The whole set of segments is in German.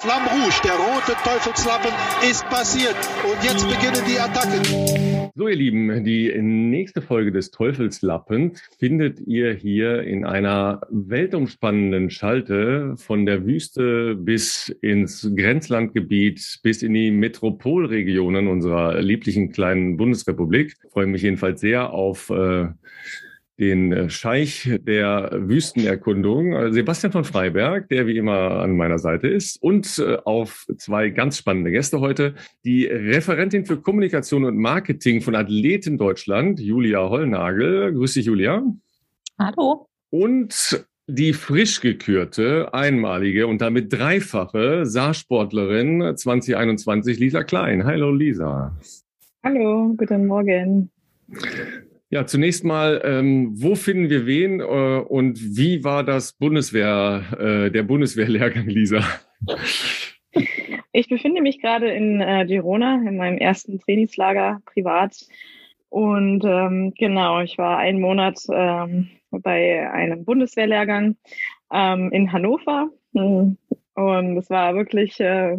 Flamme Rouge, der rote Teufelslappen ist passiert und jetzt beginnen die Attacken. So, ihr Lieben, die nächste Folge des Teufelslappens findet ihr hier in einer weltumspannenden Schalte von der Wüste bis ins Grenzlandgebiet, bis in die Metropolregionen unserer lieblichen kleinen Bundesrepublik. Ich freue mich jedenfalls sehr auf äh, den äh, Scheich der Wüstenerkundung, äh, Sebastian von Freiberg, der wie immer an meiner Seite ist, und äh, auf zwei ganz spannende Gäste heute. Die Referentin für Kommunikation und Marketing von Athleten Deutschland, Julia Hollnagel. Grüß dich, Julia. Hallo. Und die frisch gekürte, einmalige und damit dreifache Saarsportlerin 2021, Lisa Klein. Hallo, Lisa. Hallo, guten Morgen. Ja, zunächst mal, ähm, wo finden wir wen äh, und wie war das Bundeswehr, äh, der Bundeswehrlehrgang, Lisa? Ich befinde mich gerade in äh, Girona, in meinem ersten Trainingslager privat. Und ähm, genau, ich war einen Monat ähm, bei einem Bundeswehrlehrgang ähm, in Hannover. Und es war wirklich äh,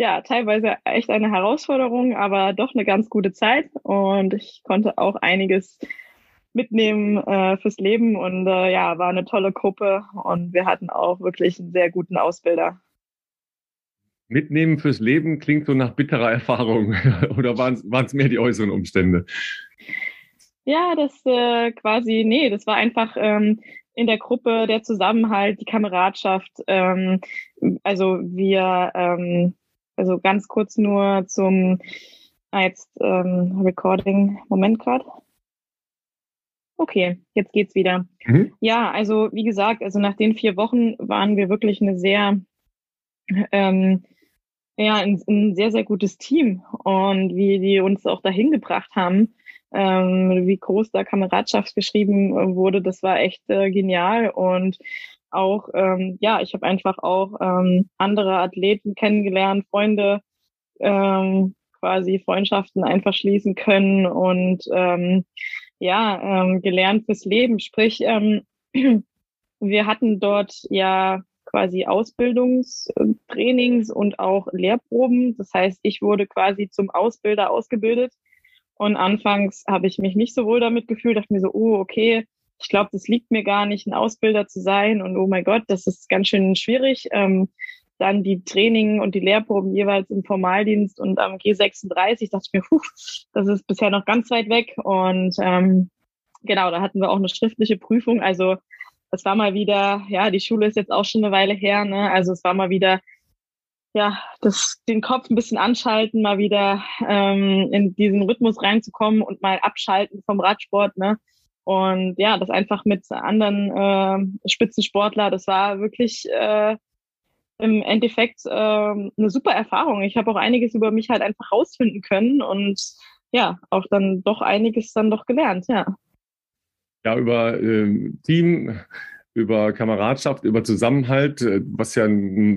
ja, teilweise echt eine Herausforderung, aber doch eine ganz gute Zeit. Und ich konnte auch einiges mitnehmen äh, fürs Leben und äh, ja, war eine tolle Gruppe und wir hatten auch wirklich einen sehr guten Ausbilder. Mitnehmen fürs Leben klingt so nach bitterer Erfahrung oder waren es mehr die äußeren Umstände? Ja, das äh, quasi, nee, das war einfach ähm, in der Gruppe der Zusammenhalt, die Kameradschaft. Ähm, also wir ähm, also ganz kurz nur zum ah, jetzt ähm, Recording. Moment gerade. Okay, jetzt geht's wieder. Mhm. Ja, also wie gesagt, also nach den vier Wochen waren wir wirklich eine sehr, ähm, ja, ein, ein sehr, sehr gutes Team. Und wie die uns auch dahin gebracht haben, ähm, wie groß da Kameradschaft geschrieben wurde, das war echt äh, genial. Und auch, ähm, ja, ich habe einfach auch ähm, andere Athleten kennengelernt, Freunde, ähm, quasi Freundschaften einfach schließen können und ähm, ja, ähm, gelernt fürs Leben. Sprich, ähm, wir hatten dort ja quasi Ausbildungstrainings und auch Lehrproben. Das heißt, ich wurde quasi zum Ausbilder ausgebildet. Und anfangs habe ich mich nicht so wohl damit gefühlt, dachte mir so, oh, okay, ich glaube, das liegt mir gar nicht, ein Ausbilder zu sein und oh mein Gott, das ist ganz schön schwierig. Ähm, dann die Training und die Lehrproben jeweils im Formaldienst und am G36 dachte ich mir, puh, das ist bisher noch ganz weit weg. Und ähm, genau, da hatten wir auch eine schriftliche Prüfung. Also es war mal wieder, ja, die Schule ist jetzt auch schon eine Weile her, ne? Also es war mal wieder, ja, das, den Kopf ein bisschen anschalten, mal wieder ähm, in diesen Rhythmus reinzukommen und mal abschalten vom Radsport, ne? Und ja, das einfach mit anderen äh, Spitzensportler, das war wirklich äh, im Endeffekt äh, eine super Erfahrung. Ich habe auch einiges über mich halt einfach rausfinden können und ja, auch dann doch einiges dann doch gelernt, ja. Ja, über äh, Team, über Kameradschaft, über Zusammenhalt, äh, was ja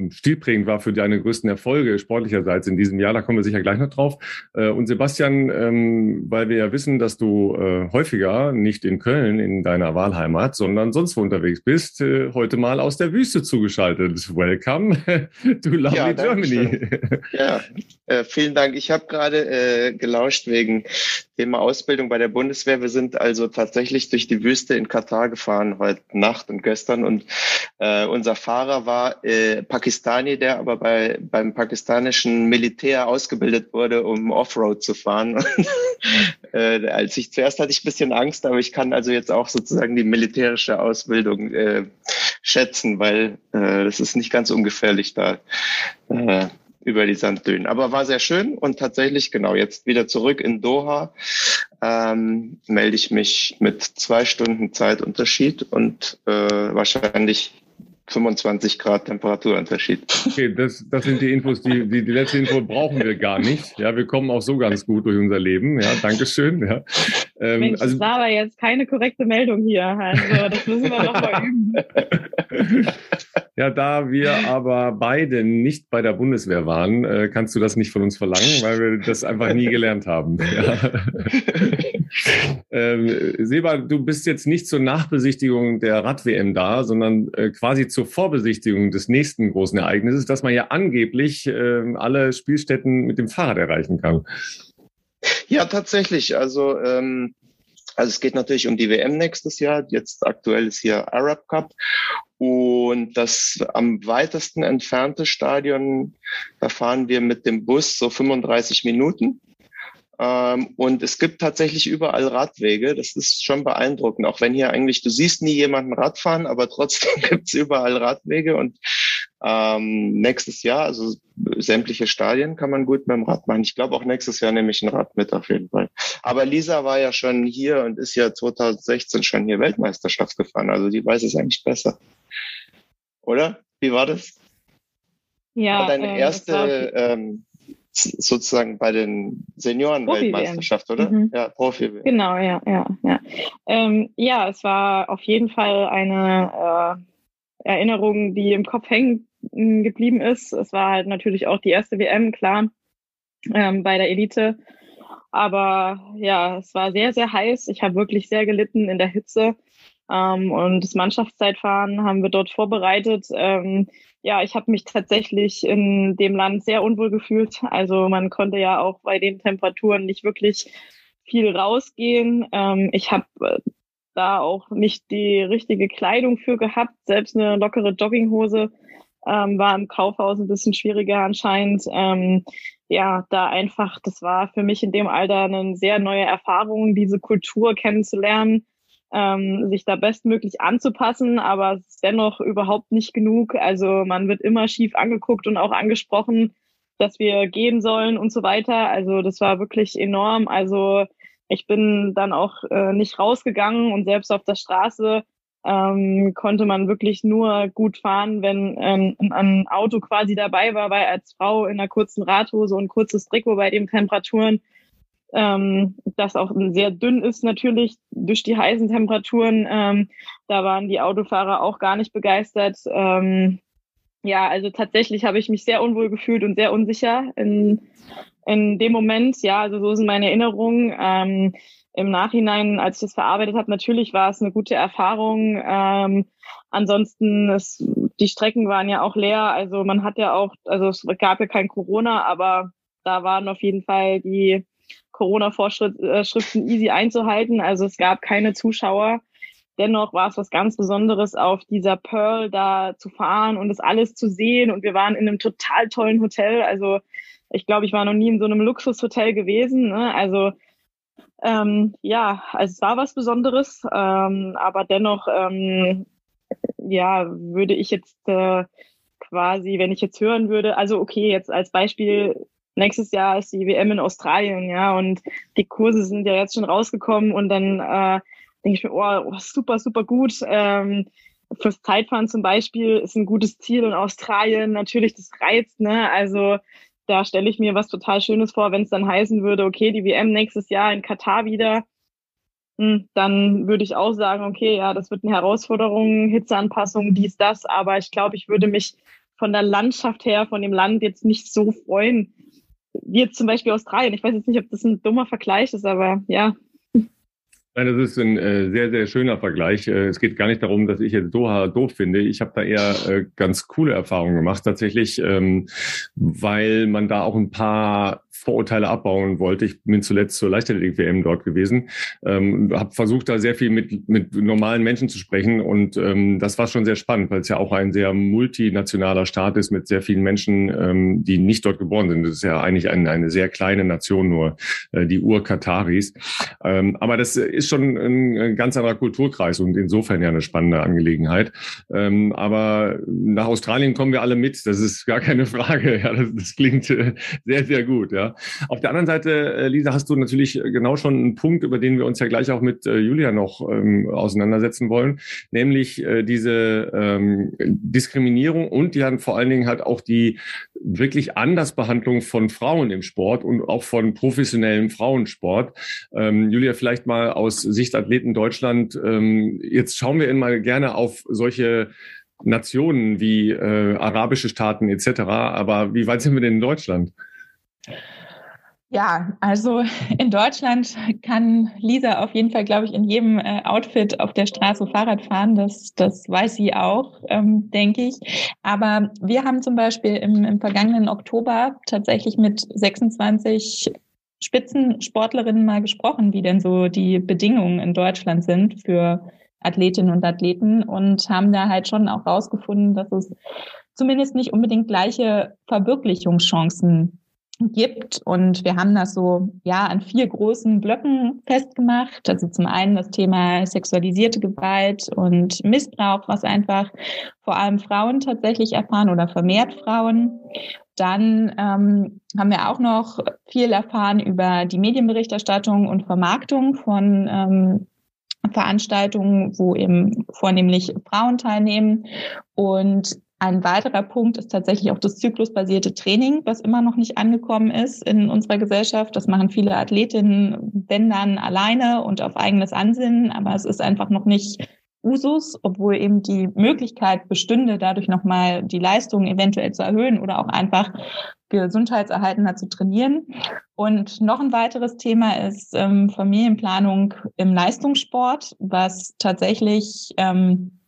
stilprägend war für deine größten Erfolge sportlicherseits in diesem Jahr. Da kommen wir sicher gleich noch drauf. Äh, und Sebastian, ähm, weil wir ja wissen, dass du äh, häufiger nicht in Köln, in deiner Wahlheimat, sondern sonst wo unterwegs bist, heute mal aus der Wüste zugeschaltet. Welcome to lovely ja, Germany. Ja, vielen Dank. Ich habe gerade äh, gelauscht wegen Thema Ausbildung bei der Bundeswehr. Wir sind also tatsächlich durch die Wüste in Katar gefahren heute Nacht und gestern. Und äh, unser Fahrer war äh, Pakistani, der aber bei, beim pakistanischen Militär ausgebildet wurde, um Offroad zu fahren. äh, als ich zuerst hatte ich ein bisschen Angst, aber ich kann also jetzt auch sozusagen die militärische Ausbildung äh, schätzen, weil äh, es ist nicht ganz ungefährlich da. Äh, über die Sanddünen. Aber war sehr schön und tatsächlich, genau, jetzt wieder zurück in Doha ähm, melde ich mich mit zwei Stunden Zeitunterschied und äh, wahrscheinlich 25 Grad Temperaturunterschied. Okay, das, das sind die Infos, die, die, die letzte Info brauchen wir gar nicht. Ja, wir kommen auch so ganz gut durch unser Leben. Ja, Dankeschön. Ja. Ähm, Mensch, also, das war aber jetzt keine korrekte Meldung hier. Also, das müssen wir noch mal üben. Ja, da wir aber beide nicht bei der Bundeswehr waren, äh, kannst du das nicht von uns verlangen, weil wir das einfach nie gelernt haben. Ja. ähm, Seba, du bist jetzt nicht zur Nachbesichtigung der Rad-WM da, sondern äh, quasi zur Vorbesichtigung des nächsten großen Ereignisses, dass man ja angeblich äh, alle Spielstätten mit dem Fahrrad erreichen kann. Ja, tatsächlich. Also ähm, also es geht natürlich um die WM nächstes Jahr. Jetzt aktuell ist hier Arab Cup. Und das am weitesten entfernte Stadion, da fahren wir mit dem Bus so 35 Minuten. Ähm, und es gibt tatsächlich überall Radwege. Das ist schon beeindruckend. Auch wenn hier eigentlich, du siehst nie jemanden Radfahren, aber trotzdem gibt es überall Radwege. Und ähm, nächstes Jahr, also sämtliche Stadien kann man gut mit dem Rad machen. Ich glaube auch nächstes Jahr nehme ich ein Rad mit auf jeden Fall. Aber Lisa war ja schon hier und ist ja 2016 schon hier Weltmeisterschaft gefahren. Also die weiß es eigentlich besser. Oder? Wie war das? Ja. War deine äh, erste ähm, sozusagen bei den Senioren-Weltmeisterschaft, oder? Mhm. Ja, Profi. -WM. Genau, ja, ja, ja. Ähm, ja, es war auf jeden Fall eine äh, Erinnerung, die im Kopf hängen geblieben ist. Es war halt natürlich auch die erste WM, klar, ähm, bei der Elite. Aber ja, es war sehr, sehr heiß. Ich habe wirklich sehr gelitten in der Hitze. Ähm, und das Mannschaftszeitfahren haben wir dort vorbereitet. Ähm, ja, ich habe mich tatsächlich in dem Land sehr unwohl gefühlt. Also man konnte ja auch bei den Temperaturen nicht wirklich viel rausgehen. Ähm, ich habe äh, da auch nicht die richtige Kleidung für gehabt. Selbst eine lockere Jogginghose ähm, war im Kaufhaus ein bisschen schwieriger anscheinend. Ähm, ja, da einfach, das war für mich in dem Alter eine sehr neue Erfahrung, diese Kultur kennenzulernen ähm, sich da bestmöglich anzupassen, aber es ist dennoch überhaupt nicht genug. Also man wird immer schief angeguckt und auch angesprochen, dass wir gehen sollen und so weiter. Also das war wirklich enorm. Also ich bin dann auch äh, nicht rausgegangen und selbst auf der Straße ähm, konnte man wirklich nur gut fahren, wenn ähm, ein Auto quasi dabei war, weil als Frau in einer kurzen Radhose und kurzes Trikot bei den Temperaturen ähm, das auch sehr dünn ist natürlich durch die heißen Temperaturen. Ähm, da waren die Autofahrer auch gar nicht begeistert. Ähm, ja, also tatsächlich habe ich mich sehr unwohl gefühlt und sehr unsicher in, in dem Moment. Ja, also so sind meine Erinnerungen. Ähm, Im Nachhinein, als ich das verarbeitet habe, natürlich war es eine gute Erfahrung. Ähm, ansonsten, es, die Strecken waren ja auch leer. Also man hat ja auch, also es gab ja kein Corona, aber da waren auf jeden Fall die Corona-Vorschriften easy einzuhalten. Also es gab keine Zuschauer. Dennoch war es was ganz Besonderes, auf dieser Pearl da zu fahren und das alles zu sehen. Und wir waren in einem total tollen Hotel. Also ich glaube, ich war noch nie in so einem Luxushotel gewesen. Ne? Also ähm, ja, also es war was Besonderes, ähm, aber dennoch, ähm, ja, würde ich jetzt äh, quasi, wenn ich jetzt hören würde, also okay, jetzt als Beispiel, nächstes Jahr ist die WM in Australien, ja, und die Kurse sind ja jetzt schon rausgekommen und dann äh, denke ich mir, oh, oh, super, super gut. Ähm, fürs Zeitfahren zum Beispiel ist ein gutes Ziel in Australien. Natürlich, das reizt, ne? Also da stelle ich mir was total Schönes vor, wenn es dann heißen würde, okay, die WM nächstes Jahr in Katar wieder, hm, dann würde ich auch sagen, okay, ja, das wird eine Herausforderung, Hitzeanpassung, dies, das, aber ich glaube, ich würde mich von der Landschaft her, von dem Land jetzt nicht so freuen, wie jetzt zum Beispiel Australien. Ich weiß jetzt nicht, ob das ein dummer Vergleich ist, aber ja. Nein, das ist ein äh, sehr, sehr schöner Vergleich. Äh, es geht gar nicht darum, dass ich jetzt Doha doof finde. Ich habe da eher äh, ganz coole Erfahrungen gemacht, tatsächlich, ähm, weil man da auch ein paar Vorurteile abbauen wollte. Ich bin zuletzt zur Leichtathletik-WM dort gewesen, ähm, habe versucht, da sehr viel mit, mit normalen Menschen zu sprechen und ähm, das war schon sehr spannend, weil es ja auch ein sehr multinationaler Staat ist mit sehr vielen Menschen, ähm, die nicht dort geboren sind. Das ist ja eigentlich ein, eine sehr kleine Nation nur, äh, die Ur-Kataris. Ähm, aber das ist schon ein, ganz anderer Kulturkreis und insofern ja eine spannende Angelegenheit. Ähm, aber nach Australien kommen wir alle mit, das ist gar keine Frage. Ja, das, das klingt äh, sehr, sehr gut. Ja. Auf der anderen Seite, äh, Lisa, hast du natürlich genau schon einen Punkt, über den wir uns ja gleich auch mit äh, Julia noch ähm, auseinandersetzen wollen, nämlich diese ähm, Diskriminierung und hat vor allen Dingen halt auch die wirklich Andersbehandlung von Frauen im Sport und auch von professionellem Frauensport. Ähm, Julia, vielleicht mal aus Sicht Athleten Deutschland. Ähm, jetzt schauen wir mal gerne auf solche Nationen wie äh, arabische Staaten etc. Aber wie weit sind wir denn in Deutschland? Ja, also in Deutschland kann Lisa auf jeden Fall, glaube ich, in jedem äh, Outfit auf der Straße Fahrrad fahren. Das, das weiß sie auch, ähm, denke ich. Aber wir haben zum Beispiel im, im vergangenen Oktober tatsächlich mit 26 Spitzensportlerinnen mal gesprochen, wie denn so die Bedingungen in Deutschland sind für Athletinnen und Athleten und haben da halt schon auch rausgefunden, dass es zumindest nicht unbedingt gleiche Verwirklichungschancen gibt. Und wir haben das so ja an vier großen Blöcken festgemacht. Also zum einen das Thema sexualisierte Gewalt und Missbrauch, was einfach vor allem Frauen tatsächlich erfahren oder vermehrt Frauen. Dann ähm, haben wir auch noch viel erfahren über die Medienberichterstattung und Vermarktung von ähm, Veranstaltungen, wo eben vornehmlich Frauen teilnehmen. Und ein weiterer Punkt ist tatsächlich auch das zyklusbasierte Training, was immer noch nicht angekommen ist in unserer Gesellschaft. Das machen viele Athletinnen, wenn dann alleine und auf eigenes Ansinnen, aber es ist einfach noch nicht Usus, obwohl eben die Möglichkeit bestünde, dadurch nochmal die Leistung eventuell zu erhöhen oder auch einfach gesundheitserhaltender zu trainieren. Und noch ein weiteres Thema ist ähm, Familienplanung im Leistungssport, was tatsächlich ähm,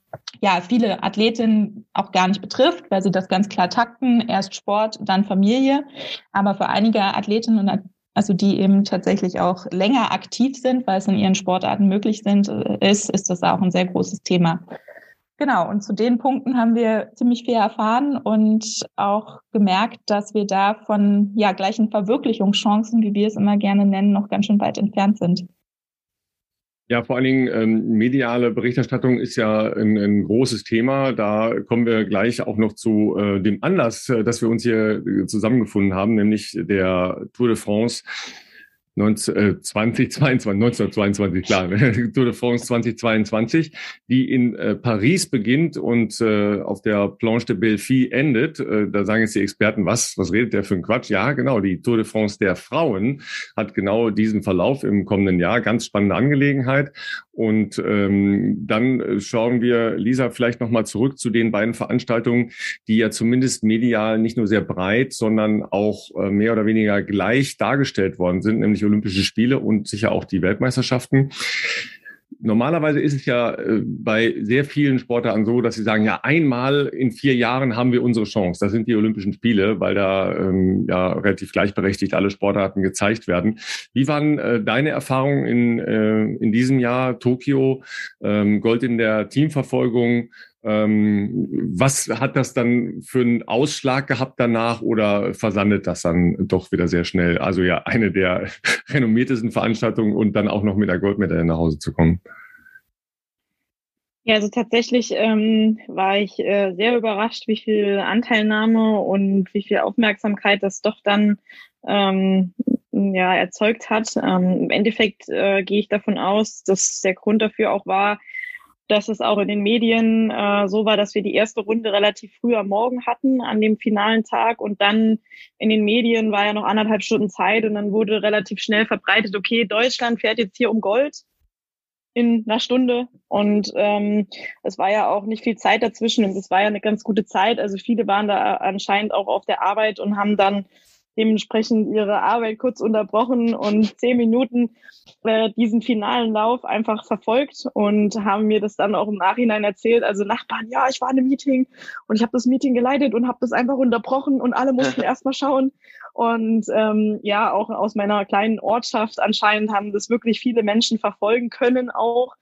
ja, viele Athletinnen auch gar nicht betrifft, weil sie das ganz klar takten. Erst Sport, dann Familie. Aber für einige Athletinnen und also die eben tatsächlich auch länger aktiv sind, weil es in ihren Sportarten möglich sind, äh, ist, ist das auch ein sehr großes Thema. Genau, und zu den Punkten haben wir ziemlich viel erfahren und auch gemerkt, dass wir da von ja, gleichen Verwirklichungschancen, wie wir es immer gerne nennen, noch ganz schön weit entfernt sind. Ja, vor allen Dingen ähm, mediale Berichterstattung ist ja ein, ein, großes Thema. Da kommen wir gleich auch noch zu äh, dem Anlass, äh, dass wir uns hier äh, zusammengefunden haben, nämlich der Tour de France 2022, 1922, klar, Tour de France 2022, die in äh, Paris beginnt und äh, auf der Planche de Belfi endet. Äh, da sagen jetzt die Experten, was, was redet der für ein Quatsch? Ja, genau, die Tour de France der Frauen hat genau diesen Verlauf im kommenden Jahr. Ganz spannende Angelegenheit. Und ähm, dann schauen wir, Lisa, vielleicht nochmal zurück zu den beiden Veranstaltungen, die ja zumindest medial nicht nur sehr breit, sondern auch äh, mehr oder weniger gleich dargestellt worden sind, nämlich Olympische Spiele und sicher auch die Weltmeisterschaften. Normalerweise ist es ja äh, bei sehr vielen Sportarten so, dass sie sagen, ja, einmal in vier Jahren haben wir unsere Chance. Das sind die Olympischen Spiele, weil da ähm, ja relativ gleichberechtigt alle Sportarten gezeigt werden. Wie waren äh, deine Erfahrungen in, äh, in diesem Jahr? Tokio, ähm, Gold in der Teamverfolgung, was hat das dann für einen Ausschlag gehabt danach oder versandet das dann doch wieder sehr schnell? Also ja, eine der renommiertesten Veranstaltungen und dann auch noch mit der Goldmedaille nach Hause zu kommen. Ja, also tatsächlich ähm, war ich äh, sehr überrascht, wie viel Anteilnahme und wie viel Aufmerksamkeit das doch dann ähm, ja, erzeugt hat. Ähm, Im Endeffekt äh, gehe ich davon aus, dass der Grund dafür auch war, dass es auch in den Medien äh, so war, dass wir die erste Runde relativ früh am Morgen hatten, an dem finalen Tag. Und dann in den Medien war ja noch anderthalb Stunden Zeit und dann wurde relativ schnell verbreitet, okay, Deutschland fährt jetzt hier um Gold in einer Stunde. Und ähm, es war ja auch nicht viel Zeit dazwischen und es war ja eine ganz gute Zeit. Also viele waren da anscheinend auch auf der Arbeit und haben dann dementsprechend ihre Arbeit kurz unterbrochen und zehn Minuten äh, diesen finalen Lauf einfach verfolgt und haben mir das dann auch im Nachhinein erzählt. Also Nachbarn, ja, ich war in einem Meeting und ich habe das Meeting geleitet und habe das einfach unterbrochen und alle mussten erstmal schauen. Und ähm, ja, auch aus meiner kleinen Ortschaft anscheinend haben das wirklich viele Menschen verfolgen können auch.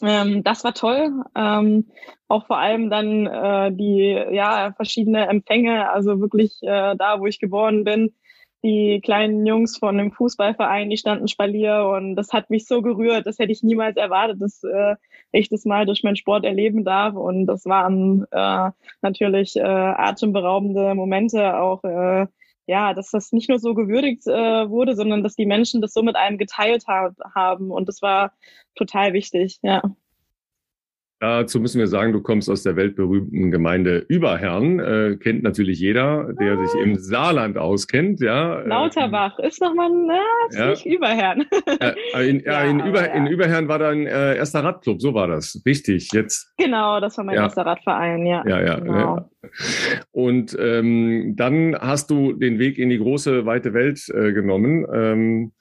Ähm, das war toll. Ähm, auch vor allem dann äh, die ja verschiedene Empfänge, also wirklich äh, da, wo ich geboren bin, die kleinen Jungs von dem Fußballverein, die standen Spalier und das hat mich so gerührt. Das hätte ich niemals erwartet, dass äh, ich das mal durch meinen Sport erleben darf. Und das waren äh, natürlich äh, atemberaubende Momente, auch äh, ja, dass das nicht nur so gewürdigt äh, wurde, sondern dass die Menschen das so mit einem geteilt ha haben. Und das war total wichtig, ja. Dazu müssen wir sagen, du kommst aus der weltberühmten Gemeinde Überherrn. Äh, kennt natürlich jeder, der sich im Saarland auskennt. Ja. Lauterbach ist nochmal äh, ja. nicht Überherrn. Äh, in, ja, in, Über, ja. in Überherrn war dein äh, erster Radclub, so war das. Richtig, jetzt. Genau, das war mein ja. erster Radverein, ja. Ja, ja. Genau. Und ähm, dann hast du den Weg in die große, weite Welt äh, genommen. Ähm,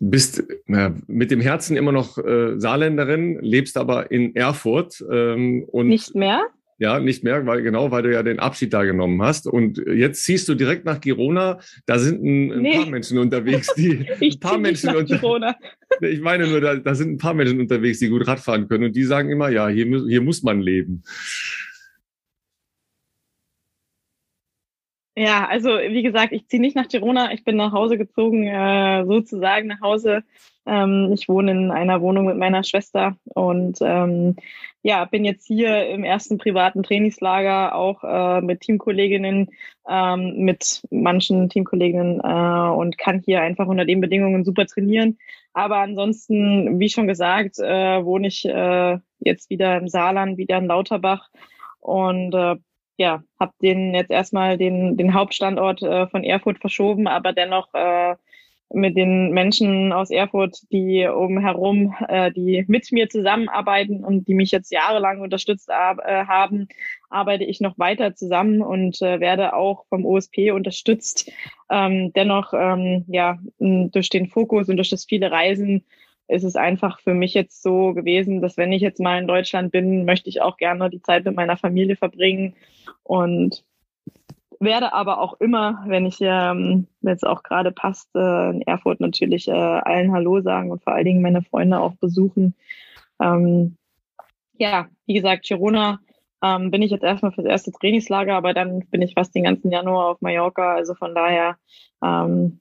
bist äh, mit dem Herzen immer noch äh, Saarländerin, lebst aber in Erfurt. Ähm, und nicht mehr? Ja, nicht mehr, weil genau, weil du ja den Abschied da genommen hast. Und jetzt ziehst du direkt nach Girona. Da sind ein, ein nee. paar Menschen unterwegs, die ich ein paar Menschen nach unter Girona. Ich meine nur, da, da sind ein paar Menschen unterwegs, die gut Radfahren können und die sagen immer, ja, hier, hier muss man leben. Ja, also wie gesagt, ich ziehe nicht nach Girona, ich bin nach Hause gezogen, äh, sozusagen nach Hause. Ähm, ich wohne in einer Wohnung mit meiner Schwester und ähm, ja, bin jetzt hier im ersten privaten Trainingslager auch äh, mit Teamkolleginnen, ähm, mit manchen Teamkolleginnen äh, und kann hier einfach unter den Bedingungen super trainieren. Aber ansonsten, wie schon gesagt, äh, wohne ich äh, jetzt wieder im Saarland, wieder in Lauterbach und äh, ja, habe den jetzt erstmal den, den Hauptstandort äh, von Erfurt verschoben, aber dennoch äh, mit den Menschen aus Erfurt, die um herum, äh, die mit mir zusammenarbeiten und die mich jetzt jahrelang unterstützt äh, haben, arbeite ich noch weiter zusammen und äh, werde auch vom OSP unterstützt. Ähm, dennoch, ähm, ja, durch den Fokus und durch das viele Reisen ist es einfach für mich jetzt so gewesen, dass wenn ich jetzt mal in Deutschland bin, möchte ich auch gerne die Zeit mit meiner Familie verbringen und werde aber auch immer, wenn ich ähm, jetzt auch gerade passt, äh, in Erfurt natürlich äh, allen Hallo sagen und vor allen Dingen meine Freunde auch besuchen. Ähm, ja, wie gesagt, Girona ähm, bin ich jetzt erstmal fürs erste Trainingslager, aber dann bin ich fast den ganzen Januar auf Mallorca. Also von daher ähm,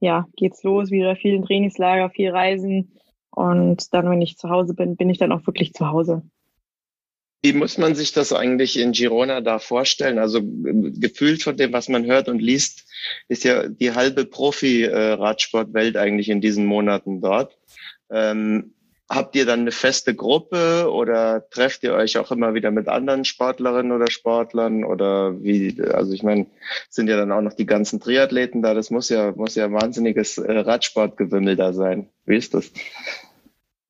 ja, geht's los, wieder viel Trainingslager, viel Reisen. Und dann, wenn ich zu Hause bin, bin ich dann auch wirklich zu Hause. Wie muss man sich das eigentlich in Girona da vorstellen? Also gefühlt von dem, was man hört und liest, ist ja die halbe Profi-Radsportwelt eigentlich in diesen Monaten dort. Ähm, Habt ihr dann eine feste Gruppe oder trefft ihr euch auch immer wieder mit anderen Sportlerinnen oder Sportlern oder wie, also ich meine, sind ja dann auch noch die ganzen Triathleten da, das muss ja, muss ja wahnsinniges äh, Radsportgewimmel da sein. Wie ist das?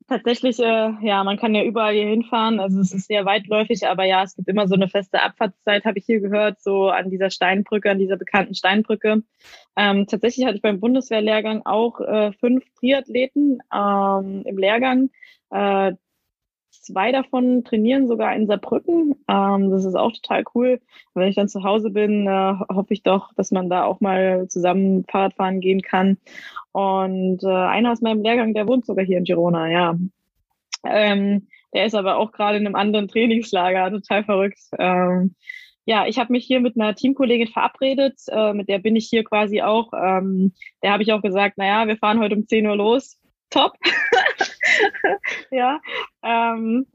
Tatsächlich, äh, ja, man kann ja überall hier hinfahren. Also es ist sehr weitläufig, aber ja, es gibt immer so eine feste Abfahrtszeit, habe ich hier gehört, so an dieser Steinbrücke, an dieser bekannten Steinbrücke. Ähm, tatsächlich hatte ich beim Bundeswehrlehrgang auch äh, fünf Triathleten ähm, im Lehrgang. Äh, zwei davon trainieren sogar in Saarbrücken. Ähm, das ist auch total cool. Wenn ich dann zu Hause bin, äh, hoffe ich doch, dass man da auch mal zusammen Fahrrad fahren gehen kann. Und äh, einer aus meinem Lehrgang, der wohnt sogar hier in Girona, ja. Ähm, der ist aber auch gerade in einem anderen Trainingslager, total verrückt. Ähm, ja, ich habe mich hier mit einer Teamkollegin verabredet, äh, mit der bin ich hier quasi auch. Ähm, der habe ich auch gesagt, naja, wir fahren heute um 10 Uhr los. Top. ja. Ähm,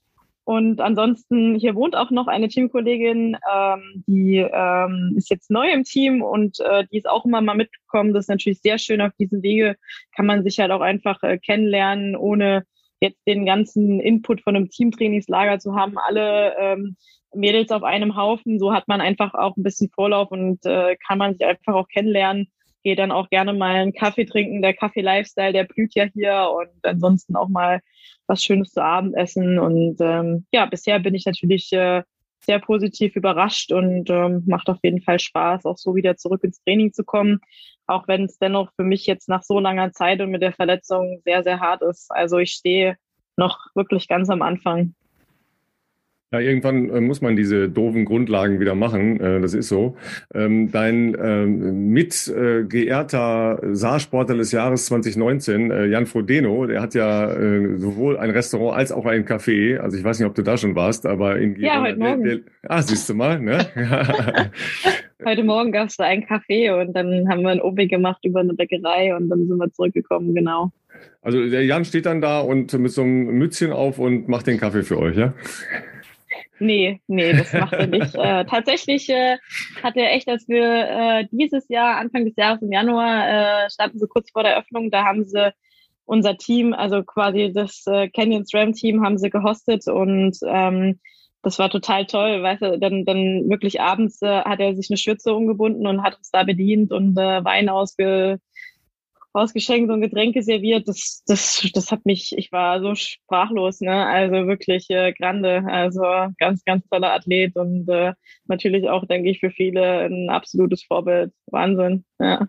und ansonsten, hier wohnt auch noch eine Teamkollegin, ähm, die ähm, ist jetzt neu im Team und äh, die ist auch immer mal mitgekommen. Das ist natürlich sehr schön. Auf diesem Wege kann man sich halt auch einfach äh, kennenlernen, ohne jetzt den ganzen Input von einem Teamtrainingslager zu haben. Alle ähm, Mädels auf einem Haufen. So hat man einfach auch ein bisschen Vorlauf und äh, kann man sich einfach auch kennenlernen. Gehe dann auch gerne mal einen Kaffee trinken. Der Kaffee-Lifestyle, der blüht ja hier und ansonsten auch mal was Schönes zu Abend essen. Und ähm, ja, bisher bin ich natürlich äh, sehr positiv überrascht und ähm, macht auf jeden Fall Spaß, auch so wieder zurück ins Training zu kommen. Auch wenn es dennoch für mich jetzt nach so langer Zeit und mit der Verletzung sehr, sehr hart ist. Also ich stehe noch wirklich ganz am Anfang. Ja, irgendwann äh, muss man diese doofen Grundlagen wieder machen. Äh, das ist so. Ähm, dein ähm, mit äh, geehrter Saarsportler des Jahres 2019, äh, Jan Frodeno, der hat ja äh, sowohl ein Restaurant als auch ein Café. Also ich weiß nicht, ob du da schon warst, aber in Gießen, Ja, heute Morgen. Der, der, ah, siehst du mal, ne? heute Morgen gab es da ein Café und dann haben wir ein OB gemacht über eine Bäckerei und dann sind wir zurückgekommen, genau. Also der Jan steht dann da und mit so einem Mützchen auf und macht den Kaffee für euch, ja? Nee, nee, das macht er nicht. äh, tatsächlich äh, hat er echt, als wir äh, dieses Jahr, Anfang des Jahres im Januar, äh, standen so kurz vor der Öffnung, da haben sie unser Team, also quasi das äh, Canyons Ram Team haben sie gehostet und ähm, das war total toll, weißt du, dann, dann wirklich abends äh, hat er sich eine Schürze umgebunden und hat uns da bedient und äh, Wein ausge, ausgeschenkt und Getränke serviert. Das, das, das hat mich, ich war so sprachlos, ne? Also wirklich äh, grande, also ganz, ganz toller Athlet und äh, natürlich auch, denke ich, für viele ein absolutes Vorbild. Wahnsinn, ja.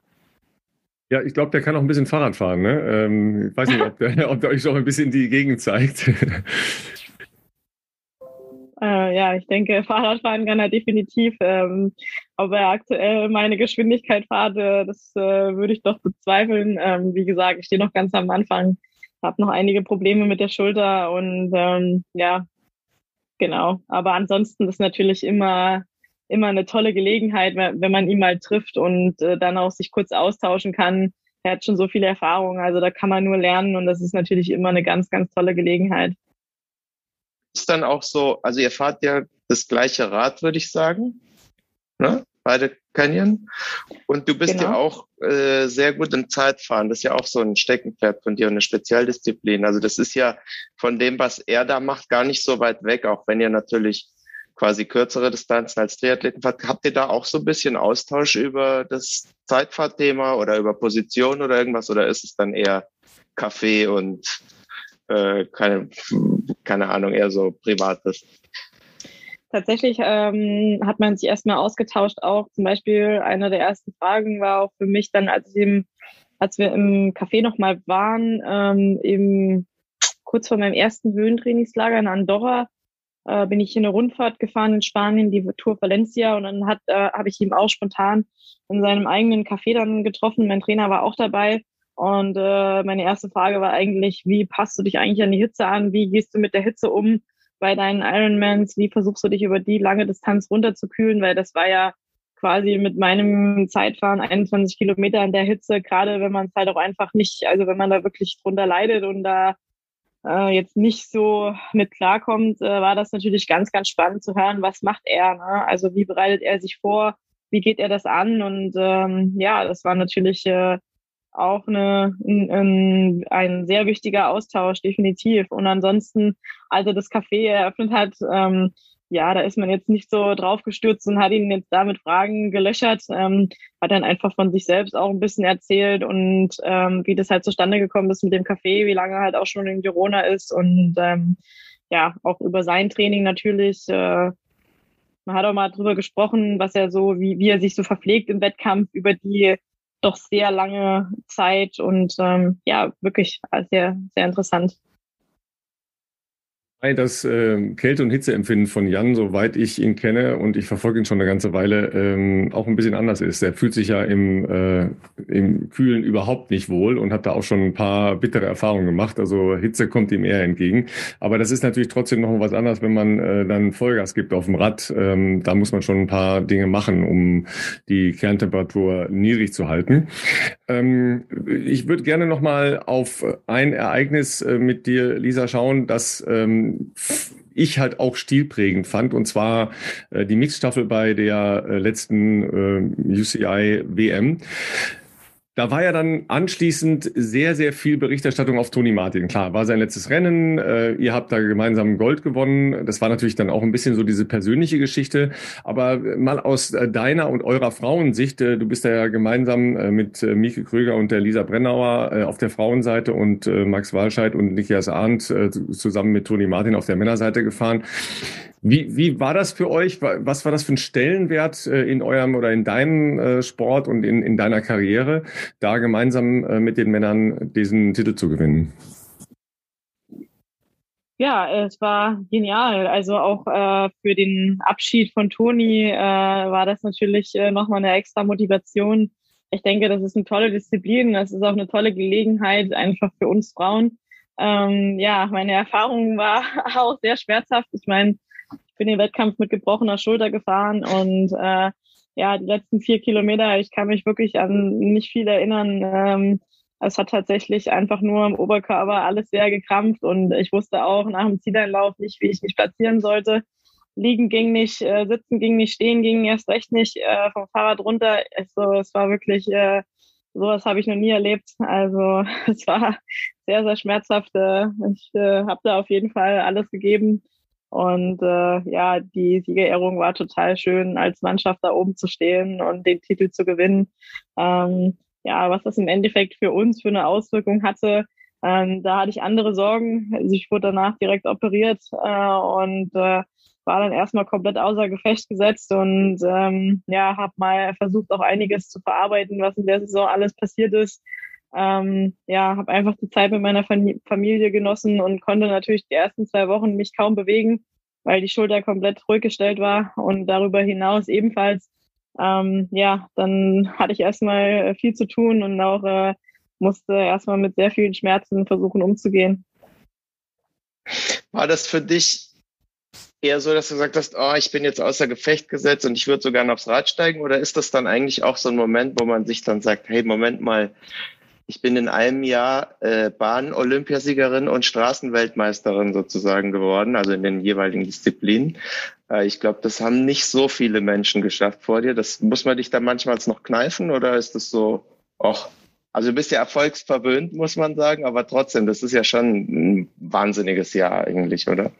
Ja, ich glaube, der kann auch ein bisschen Fahrrad fahren. Ne? Ähm, ich weiß nicht, ob der, ob der euch auch ein bisschen die Gegend zeigt. Äh, ja, ich denke, Fahrradfahren kann er definitiv. Ähm, ob er aktuell meine Geschwindigkeit fahrt, äh, das äh, würde ich doch bezweifeln. Ähm, wie gesagt, ich stehe noch ganz am Anfang, habe noch einige Probleme mit der Schulter und ähm, ja, genau. Aber ansonsten ist natürlich immer immer eine tolle Gelegenheit, wenn man ihn mal trifft und äh, dann auch sich kurz austauschen kann. Er hat schon so viele Erfahrungen, also da kann man nur lernen und das ist natürlich immer eine ganz, ganz tolle Gelegenheit ist dann auch so, also ihr fahrt ja das gleiche Rad, würde ich sagen. Ne? Beide Canyon. Und du bist genau. ja auch äh, sehr gut im Zeitfahren. Das ist ja auch so ein Steckenpferd von dir und eine Spezialdisziplin. Also das ist ja von dem, was er da macht, gar nicht so weit weg, auch wenn ihr natürlich quasi kürzere Distanzen als Triathleten fahrt. Habt ihr da auch so ein bisschen Austausch über das Zeitfahrtthema oder über Position oder irgendwas? Oder ist es dann eher Kaffee und äh, keine, keine Ahnung, eher so Privates. Tatsächlich ähm, hat man sich erstmal ausgetauscht, auch zum Beispiel eine der ersten Fragen war auch für mich dann, als, eben, als wir im Café nochmal waren, ähm, eben kurz vor meinem ersten Höhentrainingslager in Andorra, äh, bin ich in eine Rundfahrt gefahren in Spanien, die Tour Valencia, und dann äh, habe ich ihm auch spontan in seinem eigenen Café dann getroffen. Mein Trainer war auch dabei und äh, meine erste Frage war eigentlich, wie passt du dich eigentlich an die Hitze an? Wie gehst du mit der Hitze um bei deinen Ironmans? Wie versuchst du dich über die lange Distanz runterzukühlen? Weil das war ja quasi mit meinem Zeitfahren 21 Kilometer in der Hitze, gerade wenn man es halt auch einfach nicht, also wenn man da wirklich drunter leidet und da äh, jetzt nicht so mit klarkommt, äh, war das natürlich ganz, ganz spannend zu hören, was macht er? Ne? Also wie bereitet er sich vor? Wie geht er das an? Und ähm, ja, das war natürlich äh, auch eine, ein, ein sehr wichtiger Austausch, definitiv. Und ansonsten, als er das Café eröffnet hat, ähm, ja, da ist man jetzt nicht so drauf gestürzt und hat ihn jetzt damit Fragen gelöchert, ähm, hat dann einfach von sich selbst auch ein bisschen erzählt und ähm, wie das halt zustande gekommen ist mit dem Café, wie lange er halt auch schon in Girona ist und ähm, ja, auch über sein Training natürlich. Äh, man hat auch mal drüber gesprochen, was er so, wie, wie er sich so verpflegt im Wettkampf über die doch sehr lange Zeit und ähm, ja, wirklich sehr, sehr interessant das äh, Kälte- und Hitzeempfinden von Jan, soweit ich ihn kenne und ich verfolge ihn schon eine ganze Weile, ähm, auch ein bisschen anders ist. Er fühlt sich ja im, äh, im Kühlen überhaupt nicht wohl und hat da auch schon ein paar bittere Erfahrungen gemacht. Also Hitze kommt ihm eher entgegen. Aber das ist natürlich trotzdem noch was anderes, wenn man äh, dann Vollgas gibt auf dem Rad. Ähm, da muss man schon ein paar Dinge machen, um die Kerntemperatur niedrig zu halten. Ähm, ich würde gerne noch mal auf ein Ereignis äh, mit dir, Lisa, schauen, das ähm, ich halt auch stilprägend fand, und zwar äh, die Mixstaffel bei der äh, letzten äh, UCI WM. Da war ja dann anschließend sehr, sehr viel Berichterstattung auf Toni Martin. Klar, war sein letztes Rennen. Äh, ihr habt da gemeinsam Gold gewonnen. Das war natürlich dann auch ein bisschen so diese persönliche Geschichte. Aber mal aus äh, deiner und eurer Frauensicht, äh, du bist ja gemeinsam äh, mit äh, Mieke Kröger und der Lisa Brennauer äh, auf der Frauenseite und Max Walscheid und Nikias Arndt zusammen mit Toni Martin auf der Männerseite gefahren. Wie, wie war das für euch? Was war das für ein Stellenwert äh, in eurem oder in deinem äh, Sport und in, in deiner Karriere, da gemeinsam äh, mit den Männern diesen Titel zu gewinnen? Ja, es war genial. Also auch äh, für den Abschied von Toni äh, war das natürlich äh, nochmal eine extra Motivation. Ich denke, das ist eine tolle Disziplin. Das ist auch eine tolle Gelegenheit einfach für uns Frauen. Ähm, ja, meine Erfahrung war auch sehr schmerzhaft. Ich meine, bin den Wettkampf mit gebrochener Schulter gefahren und äh, ja, die letzten vier Kilometer, ich kann mich wirklich an nicht viel erinnern. Ähm, es hat tatsächlich einfach nur im Oberkörper alles sehr gekrampft und ich wusste auch nach dem Zieleinlauf nicht, wie ich mich platzieren sollte. Liegen ging nicht, äh, sitzen ging nicht, stehen ging erst recht nicht, äh, vom Fahrrad runter. Also es war wirklich äh, sowas habe ich noch nie erlebt. Also es war sehr, sehr schmerzhaft. Äh, ich äh, habe da auf jeden Fall alles gegeben. Und äh, ja, die Siegerehrung war total schön, als Mannschaft da oben zu stehen und den Titel zu gewinnen. Ähm, ja, was das im Endeffekt für uns für eine Auswirkung hatte, ähm, da hatte ich andere Sorgen. Also ich wurde danach direkt operiert äh, und äh, war dann erstmal komplett außer Gefecht gesetzt und ähm, ja, habe mal versucht, auch einiges zu verarbeiten, was in der Saison alles passiert ist. Ähm, ja, habe einfach die Zeit mit meiner Familie genossen und konnte natürlich die ersten zwei Wochen mich kaum bewegen, weil die Schulter komplett ruhig gestellt war und darüber hinaus ebenfalls. Ähm, ja, dann hatte ich erstmal viel zu tun und auch äh, musste erstmal mit sehr vielen Schmerzen versuchen umzugehen. War das für dich eher so, dass du gesagt hast, oh, ich bin jetzt außer Gefecht gesetzt und ich würde so gerne aufs Rad steigen? Oder ist das dann eigentlich auch so ein Moment, wo man sich dann sagt, hey, Moment mal, ich bin in einem Jahr äh, Bahn-Olympiasiegerin und Straßenweltmeisterin sozusagen geworden, also in den jeweiligen Disziplinen. Äh, ich glaube, das haben nicht so viele Menschen geschafft vor dir. Das muss man dich da manchmal noch kneifen oder ist das so, ach, also du bist ja erfolgsverwöhnt, muss man sagen, aber trotzdem, das ist ja schon ein wahnsinniges Jahr eigentlich, oder?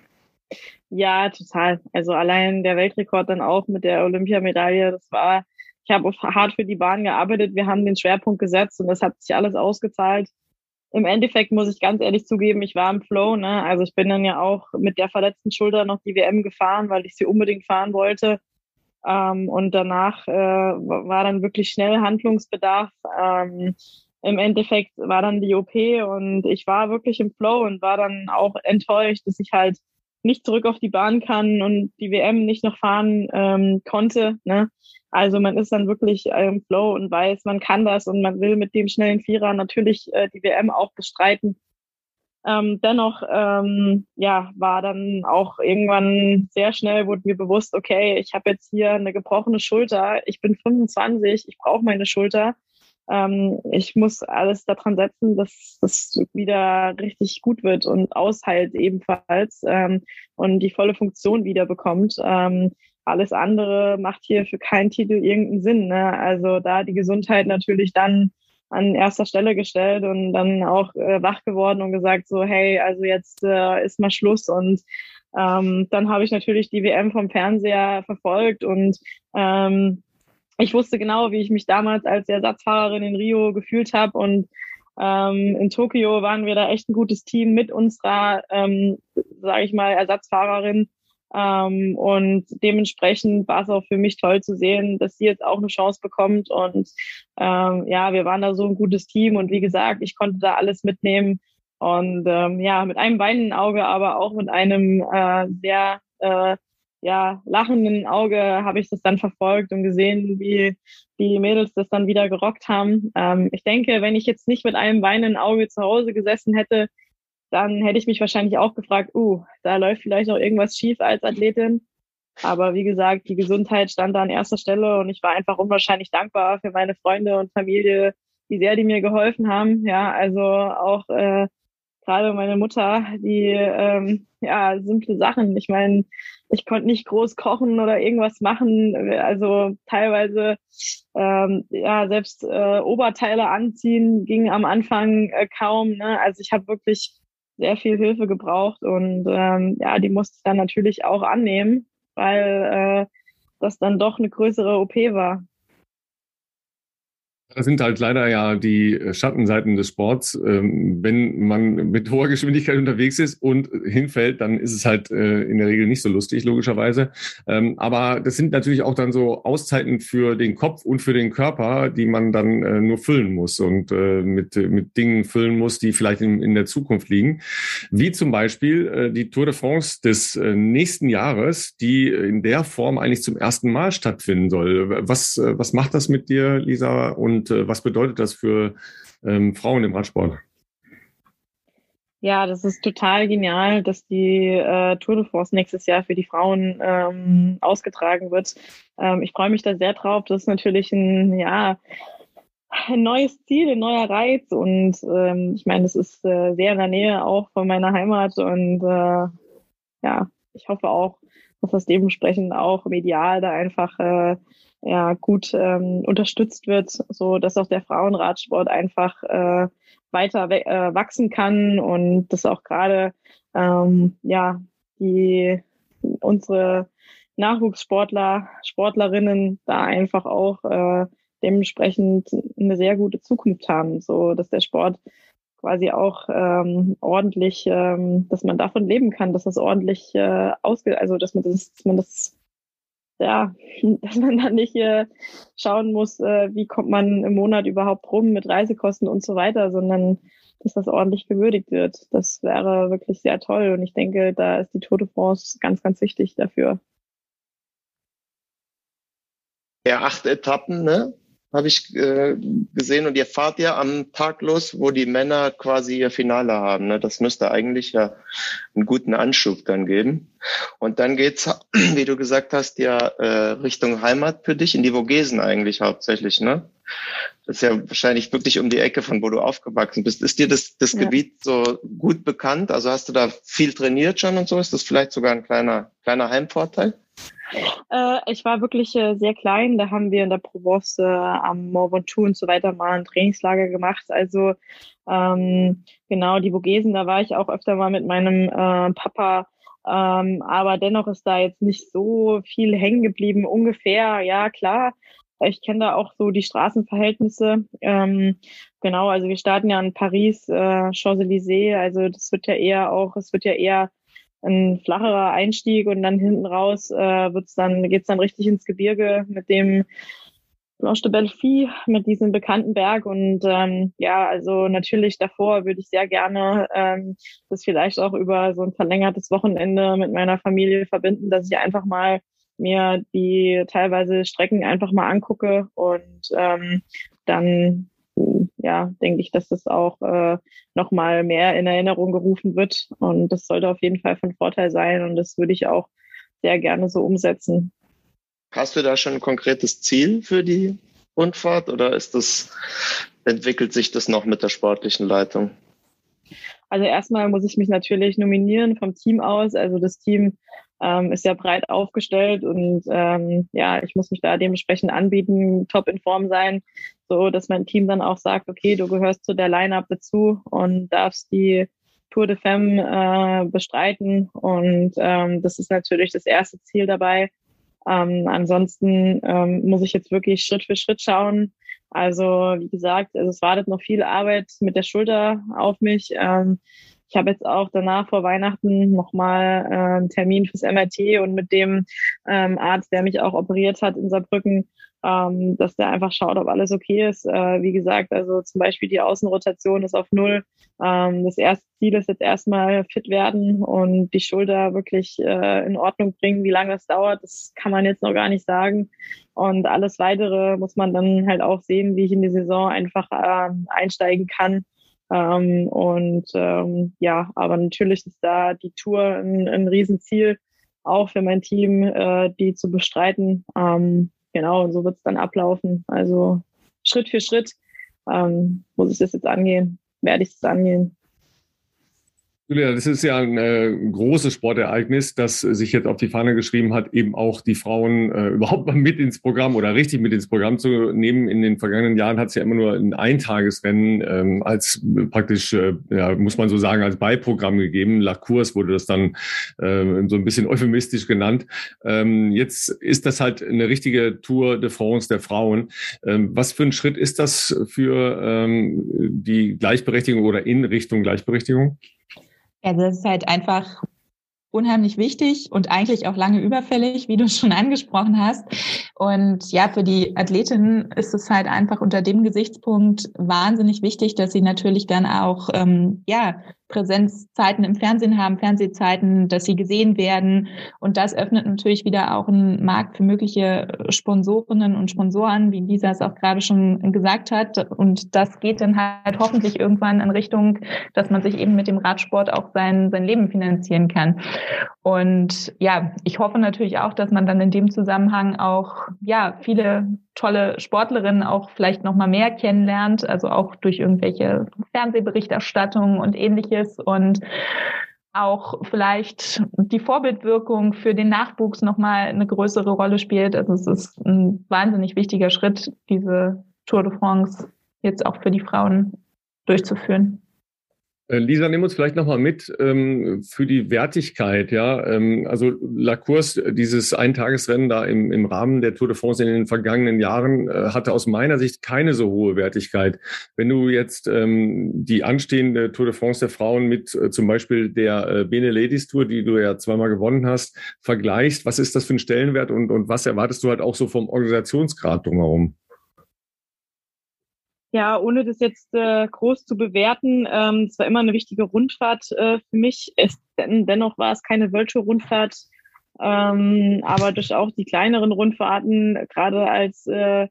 Ja, total. Also allein der Weltrekord dann auch mit der Olympiamedaille, das war, ich habe hart für die Bahn gearbeitet, wir haben den Schwerpunkt gesetzt und das hat sich alles ausgezahlt. Im Endeffekt muss ich ganz ehrlich zugeben, ich war im Flow. Ne? Also ich bin dann ja auch mit der verletzten Schulter noch die WM gefahren, weil ich sie unbedingt fahren wollte. Ähm, und danach äh, war dann wirklich schnell Handlungsbedarf. Ähm, Im Endeffekt war dann die OP und ich war wirklich im Flow und war dann auch enttäuscht, dass ich halt nicht zurück auf die Bahn kann und die WM nicht noch fahren ähm, konnte. Ne? Also man ist dann wirklich im Flow und weiß, man kann das und man will mit dem schnellen Vierer natürlich äh, die WM auch bestreiten. Ähm, dennoch, ähm, ja, war dann auch irgendwann sehr schnell, wurde mir bewusst, okay, ich habe jetzt hier eine gebrochene Schulter, ich bin 25, ich brauche meine Schulter. Ähm, ich muss alles daran setzen, dass das wieder richtig gut wird und aushält ebenfalls ähm, und die volle Funktion wieder bekommt. Alles andere macht hier für keinen Titel irgendeinen Sinn. Ne? Also da die Gesundheit natürlich dann an erster Stelle gestellt und dann auch äh, wach geworden und gesagt so, hey, also jetzt äh, ist mal Schluss und ähm, dann habe ich natürlich die WM vom Fernseher verfolgt und ähm, ich wusste genau, wie ich mich damals als Ersatzfahrerin in Rio gefühlt habe und ähm, in Tokio waren wir da echt ein gutes Team mit unserer, ähm, sage ich mal, Ersatzfahrerin ähm, und dementsprechend war es auch für mich toll zu sehen, dass sie jetzt auch eine Chance bekommt. Und ähm, ja, wir waren da so ein gutes Team. Und wie gesagt, ich konnte da alles mitnehmen. Und ähm, ja, mit einem weinenden Auge, aber auch mit einem äh, sehr äh, ja, lachenden Auge habe ich das dann verfolgt und gesehen, wie die Mädels das dann wieder gerockt haben. Ähm, ich denke, wenn ich jetzt nicht mit einem weinenden Auge zu Hause gesessen hätte, dann hätte ich mich wahrscheinlich auch gefragt, uh, da läuft vielleicht noch irgendwas schief als Athletin. Aber wie gesagt, die Gesundheit stand da an erster Stelle und ich war einfach unwahrscheinlich dankbar für meine Freunde und Familie, wie sehr die mir geholfen haben. Ja, also auch äh, gerade meine Mutter, die ähm, ja simple Sachen. Ich meine, ich konnte nicht groß kochen oder irgendwas machen. Also teilweise ähm, ja selbst äh, Oberteile anziehen ging am Anfang äh, kaum. Ne? Also ich habe wirklich sehr viel Hilfe gebraucht und ähm, ja, die musste ich dann natürlich auch annehmen, weil äh, das dann doch eine größere OP war. Das sind halt leider ja die äh, Schattenseiten des Sports. Ähm, wenn man mit hoher Geschwindigkeit unterwegs ist und hinfällt, dann ist es halt äh, in der Regel nicht so lustig, logischerweise. Ähm, aber das sind natürlich auch dann so Auszeiten für den Kopf und für den Körper, die man dann äh, nur füllen muss und mit, mit Dingen füllen muss, die vielleicht in, in der Zukunft liegen. Wie zum Beispiel die Tour de France des nächsten Jahres, die in der Form eigentlich zum ersten Mal stattfinden soll. Was, was macht das mit dir, Lisa? Und und äh, was bedeutet das für ähm, Frauen im Radsport? Ja, das ist total genial, dass die äh, Tour de France nächstes Jahr für die Frauen ähm, ausgetragen wird. Ähm, ich freue mich da sehr drauf. Das ist natürlich ein, ja, ein neues Ziel, ein neuer Reiz. Und ähm, ich meine, das ist äh, sehr in der Nähe auch von meiner Heimat. Und äh, ja, ich hoffe auch, dass das dementsprechend auch medial da einfach äh, ja, gut ähm, unterstützt wird, so dass auch der Frauenradsport einfach äh, weiter äh, wachsen kann und dass auch gerade ähm, ja die unsere Nachwuchssportler, Sportlerinnen da einfach auch äh, dementsprechend eine sehr gute Zukunft haben, so dass der Sport quasi auch ähm, ordentlich, ähm, dass man davon leben kann, dass das ordentlich äh, ausge, also dass man das, dass man das ja, dass man dann nicht äh, schauen muss, äh, wie kommt man im Monat überhaupt rum mit Reisekosten und so weiter, sondern dass das ordentlich gewürdigt wird. Das wäre wirklich sehr toll und ich denke, da ist die Tour de France ganz, ganz wichtig dafür. Ja, acht Etappen, ne? Habe ich äh, gesehen. Und ihr fahrt ja am Tag los, wo die Männer quasi ihr Finale haben. Ne? Das müsste eigentlich ja einen guten Anschub dann geben. Und dann geht's, wie du gesagt hast, ja äh, Richtung Heimat für dich, in die Vogesen eigentlich hauptsächlich. Ne? Das ist ja wahrscheinlich wirklich um die Ecke, von wo du aufgewachsen bist. Ist dir das, das ja. Gebiet so gut bekannt? Also hast du da viel trainiert schon und so? Ist das vielleicht sogar ein kleiner, kleiner Heimvorteil? Äh, ich war wirklich äh, sehr klein. Da haben wir in der Provence äh, am Mont Ventoux und so weiter mal ein Trainingslager gemacht. Also ähm, genau, die Vogesen, da war ich auch öfter mal mit meinem äh, Papa. Ähm, aber dennoch ist da jetzt nicht so viel hängen geblieben. Ungefähr, ja klar. Ich kenne da auch so die Straßenverhältnisse. Ähm, genau, also wir starten ja in Paris, äh, Champs-Élysées. Also das wird ja eher auch, es wird ja eher ein flacherer Einstieg und dann hinten raus äh, wird's dann, geht's dann richtig ins Gebirge mit dem Blanche de Belleville, mit diesem bekannten Berg. Und ähm, ja, also natürlich davor würde ich sehr gerne ähm, das vielleicht auch über so ein verlängertes Wochenende mit meiner Familie verbinden, dass ich einfach mal mir die teilweise Strecken einfach mal angucke und ähm, dann ja, denke ich, dass das auch äh, nochmal mehr in Erinnerung gerufen wird. Und das sollte auf jeden Fall von Vorteil sein. Und das würde ich auch sehr gerne so umsetzen. Hast du da schon ein konkretes Ziel für die Rundfahrt oder ist das, entwickelt sich das noch mit der sportlichen Leitung? Also erstmal muss ich mich natürlich nominieren vom Team aus. Also das Team ähm, ist ja breit aufgestellt und ähm, ja, ich muss mich da dementsprechend anbieten, top in Form sein, so dass mein Team dann auch sagt, okay, du gehörst zu der Line-Up dazu und darfst die Tour de Femme äh, bestreiten und ähm, das ist natürlich das erste Ziel dabei. Ähm, ansonsten ähm, muss ich jetzt wirklich Schritt für Schritt schauen. Also wie gesagt, also es wartet noch viel Arbeit mit der Schulter auf mich. Ähm, ich habe jetzt auch danach vor Weihnachten nochmal äh, einen Termin fürs MRT und mit dem ähm, Arzt, der mich auch operiert hat in Saarbrücken, ähm, dass der einfach schaut, ob alles okay ist. Äh, wie gesagt, also zum Beispiel die Außenrotation ist auf Null. Ähm, das erste Ziel ist jetzt erstmal fit werden und die Schulter wirklich äh, in Ordnung bringen. Wie lange das dauert, das kann man jetzt noch gar nicht sagen. Und alles weitere muss man dann halt auch sehen, wie ich in die Saison einfach äh, einsteigen kann. Ähm, und ähm, ja, aber natürlich ist da die Tour ein, ein Riesenziel, auch für mein Team, äh, die zu bestreiten. Ähm, genau, und so wird es dann ablaufen. Also Schritt für Schritt ähm, muss ich das jetzt angehen, werde ich es angehen. Julia, das ist ja ein äh, großes Sportereignis, das sich jetzt auf die Fahne geschrieben hat, eben auch die Frauen äh, überhaupt mal mit ins Programm oder richtig mit ins Programm zu nehmen. In den vergangenen Jahren hat es ja immer nur ein Eintagesrennen ähm, als praktisch, äh, ja, muss man so sagen, als Beiprogramm gegeben. La Course wurde das dann äh, so ein bisschen euphemistisch genannt. Ähm, jetzt ist das halt eine richtige Tour de France der Frauen. Ähm, was für ein Schritt ist das für ähm, die Gleichberechtigung oder in Richtung Gleichberechtigung? Also das ist halt einfach unheimlich wichtig und eigentlich auch lange überfällig, wie du schon angesprochen hast. Und ja, für die Athletinnen ist es halt einfach unter dem Gesichtspunkt wahnsinnig wichtig, dass sie natürlich dann auch ähm, ja Präsenzzeiten im Fernsehen haben, Fernsehzeiten, dass sie gesehen werden. Und das öffnet natürlich wieder auch einen Markt für mögliche Sponsorinnen und Sponsoren, wie Lisa es auch gerade schon gesagt hat. Und das geht dann halt hoffentlich irgendwann in Richtung, dass man sich eben mit dem Radsport auch sein, sein Leben finanzieren kann. Und ja, ich hoffe natürlich auch, dass man dann in dem Zusammenhang auch, ja, viele tolle Sportlerinnen auch vielleicht noch mal mehr kennenlernt, also auch durch irgendwelche Fernsehberichterstattungen und ähnliches und auch vielleicht die Vorbildwirkung für den Nachwuchs nochmal eine größere Rolle spielt. Also es ist ein wahnsinnig wichtiger Schritt, diese Tour de France jetzt auch für die Frauen durchzuführen. Äh, Lisa, nimm uns vielleicht nochmal mit ähm, für die Wertigkeit. Ja, ähm, also La Course, dieses Eintagesrennen da im, im Rahmen der Tour de France in den vergangenen Jahren äh, hatte aus meiner Sicht keine so hohe Wertigkeit. Wenn du jetzt ähm, die anstehende Tour de France der Frauen mit äh, zum Beispiel der äh, Bene Ladies Tour, die du ja zweimal gewonnen hast, vergleichst, was ist das für ein Stellenwert und, und was erwartest du halt auch so vom Organisationsgrad drumherum? Ja, ohne das jetzt äh, groß zu bewerten, ähm, es war immer eine wichtige Rundfahrt äh, für mich. Es, denn, dennoch war es keine World Tour Rundfahrt, ähm, aber durch auch die kleineren Rundfahrten, gerade als äh,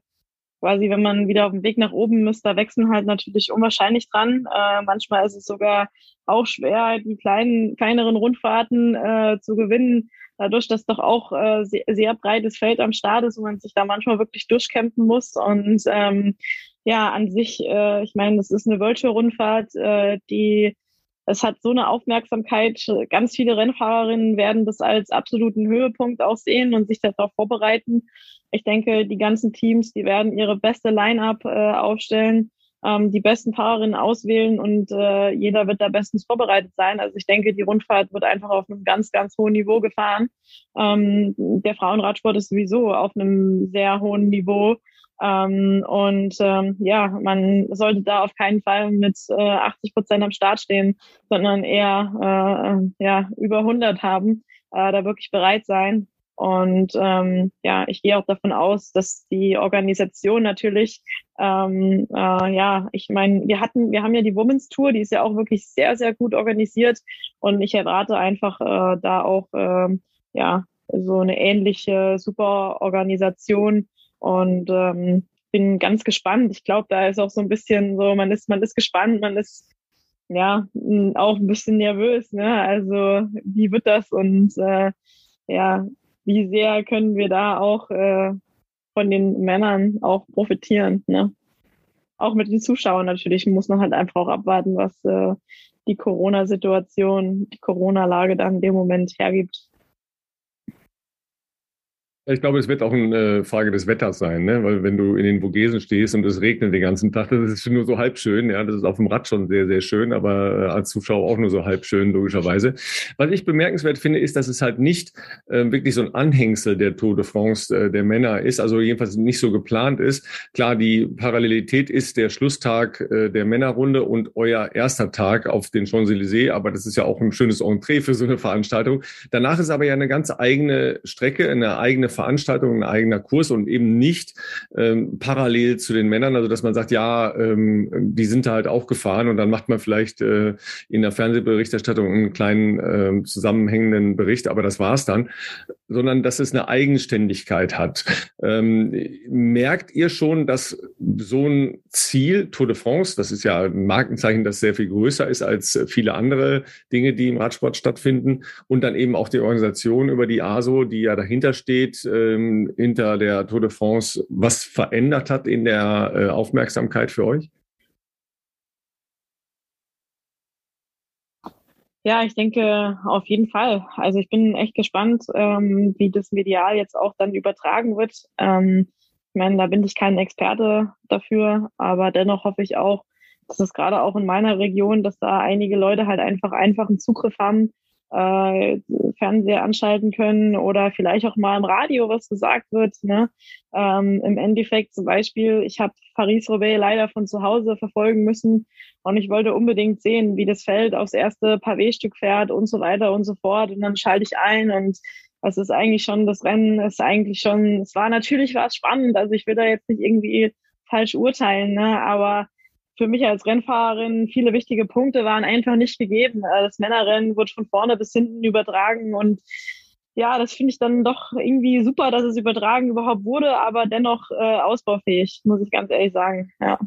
quasi, wenn man wieder auf dem Weg nach oben ist, da wechseln halt natürlich unwahrscheinlich dran. Äh, manchmal ist es sogar auch schwer, die kleinen, kleineren Rundfahrten äh, zu gewinnen, dadurch, dass doch auch äh, sehr, sehr breites Feld am Start ist und man sich da manchmal wirklich durchkämpfen muss. Und ähm, ja, an sich, äh, ich meine, das ist eine Virtual-Rundfahrt, äh, die es hat so eine Aufmerksamkeit. Ganz viele Rennfahrerinnen werden das als absoluten Höhepunkt auch sehen und sich darauf vorbereiten. Ich denke, die ganzen Teams, die werden ihre beste Line-up äh, aufstellen, die besten Fahrerinnen auswählen und äh, jeder wird da bestens vorbereitet sein. Also ich denke, die Rundfahrt wird einfach auf einem ganz, ganz hohen Niveau gefahren. Ähm, der Frauenradsport ist sowieso auf einem sehr hohen Niveau. Ähm, und ähm, ja, man sollte da auf keinen Fall mit äh, 80 Prozent am Start stehen, sondern eher äh, ja, über 100 haben, äh, da wirklich bereit sein. Und ähm, ja, ich gehe auch davon aus, dass die Organisation natürlich, ähm, äh, ja, ich meine, wir hatten, wir haben ja die Women's Tour, die ist ja auch wirklich sehr, sehr gut organisiert. Und ich erwarte einfach äh, da auch äh, ja so eine ähnliche super Organisation und ähm, bin ganz gespannt. Ich glaube, da ist auch so ein bisschen so, man ist, man ist gespannt, man ist ja auch ein bisschen nervös, ne? Also wie wird das und äh, ja, wie sehr können wir da auch äh, von den Männern auch profitieren, ne? Auch mit den Zuschauern natürlich muss man halt einfach auch abwarten, was äh, die Corona-Situation, die Corona-Lage dann in dem Moment hergibt. Ich glaube, es wird auch eine Frage des Wetters sein, ne? weil wenn du in den Vogesen stehst und es regnet den ganzen Tag, das ist nur so halb schön. Ja, das ist auf dem Rad schon sehr, sehr schön, aber äh, als Zuschauer auch nur so halb schön, logischerweise. Was ich bemerkenswert finde, ist, dass es halt nicht äh, wirklich so ein Anhängsel der Tour de France äh, der Männer ist, also jedenfalls nicht so geplant ist. Klar, die Parallelität ist der Schlusstag äh, der Männerrunde und euer erster Tag auf den Champs-Élysées, aber das ist ja auch ein schönes Entree für so eine Veranstaltung. Danach ist aber ja eine ganz eigene Strecke, eine eigene Veranstaltung, ein eigener Kurs und eben nicht ähm, parallel zu den Männern. Also dass man sagt, ja, ähm, die sind da halt auch gefahren und dann macht man vielleicht äh, in der Fernsehberichterstattung einen kleinen äh, zusammenhängenden Bericht, aber das war's dann, sondern dass es eine Eigenständigkeit hat. Ähm, merkt ihr schon, dass so ein Ziel, Tour de France, das ist ja ein Markenzeichen, das sehr viel größer ist als viele andere Dinge, die im Radsport stattfinden und dann eben auch die Organisation über die ASO, die ja dahinter steht, ähm, hinter der Tour de France was verändert hat in der äh, Aufmerksamkeit für euch? Ja, ich denke auf jeden Fall. Also ich bin echt gespannt, ähm, wie das medial jetzt auch dann übertragen wird. Ähm, ich meine, da bin ich kein Experte dafür, aber dennoch hoffe ich auch, dass es gerade auch in meiner Region, dass da einige Leute halt einfach einfachen Zugriff haben äh, Fernseher anschalten können oder vielleicht auch mal im Radio was gesagt wird. Ne? Ähm, Im Endeffekt zum Beispiel, ich habe Paris-Roubaix leider von zu Hause verfolgen müssen und ich wollte unbedingt sehen, wie das Feld aufs erste Pavé-Stück fährt und so weiter und so fort. Und dann schalte ich ein und es ist eigentlich schon, das Rennen ist eigentlich schon, es war natürlich was spannend. Also ich will da jetzt nicht irgendwie falsch urteilen, ne? aber für mich als Rennfahrerin viele wichtige Punkte waren einfach nicht gegeben. Äh, das Männerrennen wird von vorne bis hinten übertragen und ja, das finde ich dann doch irgendwie super, dass es übertragen überhaupt wurde, aber dennoch äh, ausbaufähig, muss ich ganz ehrlich sagen. Ja.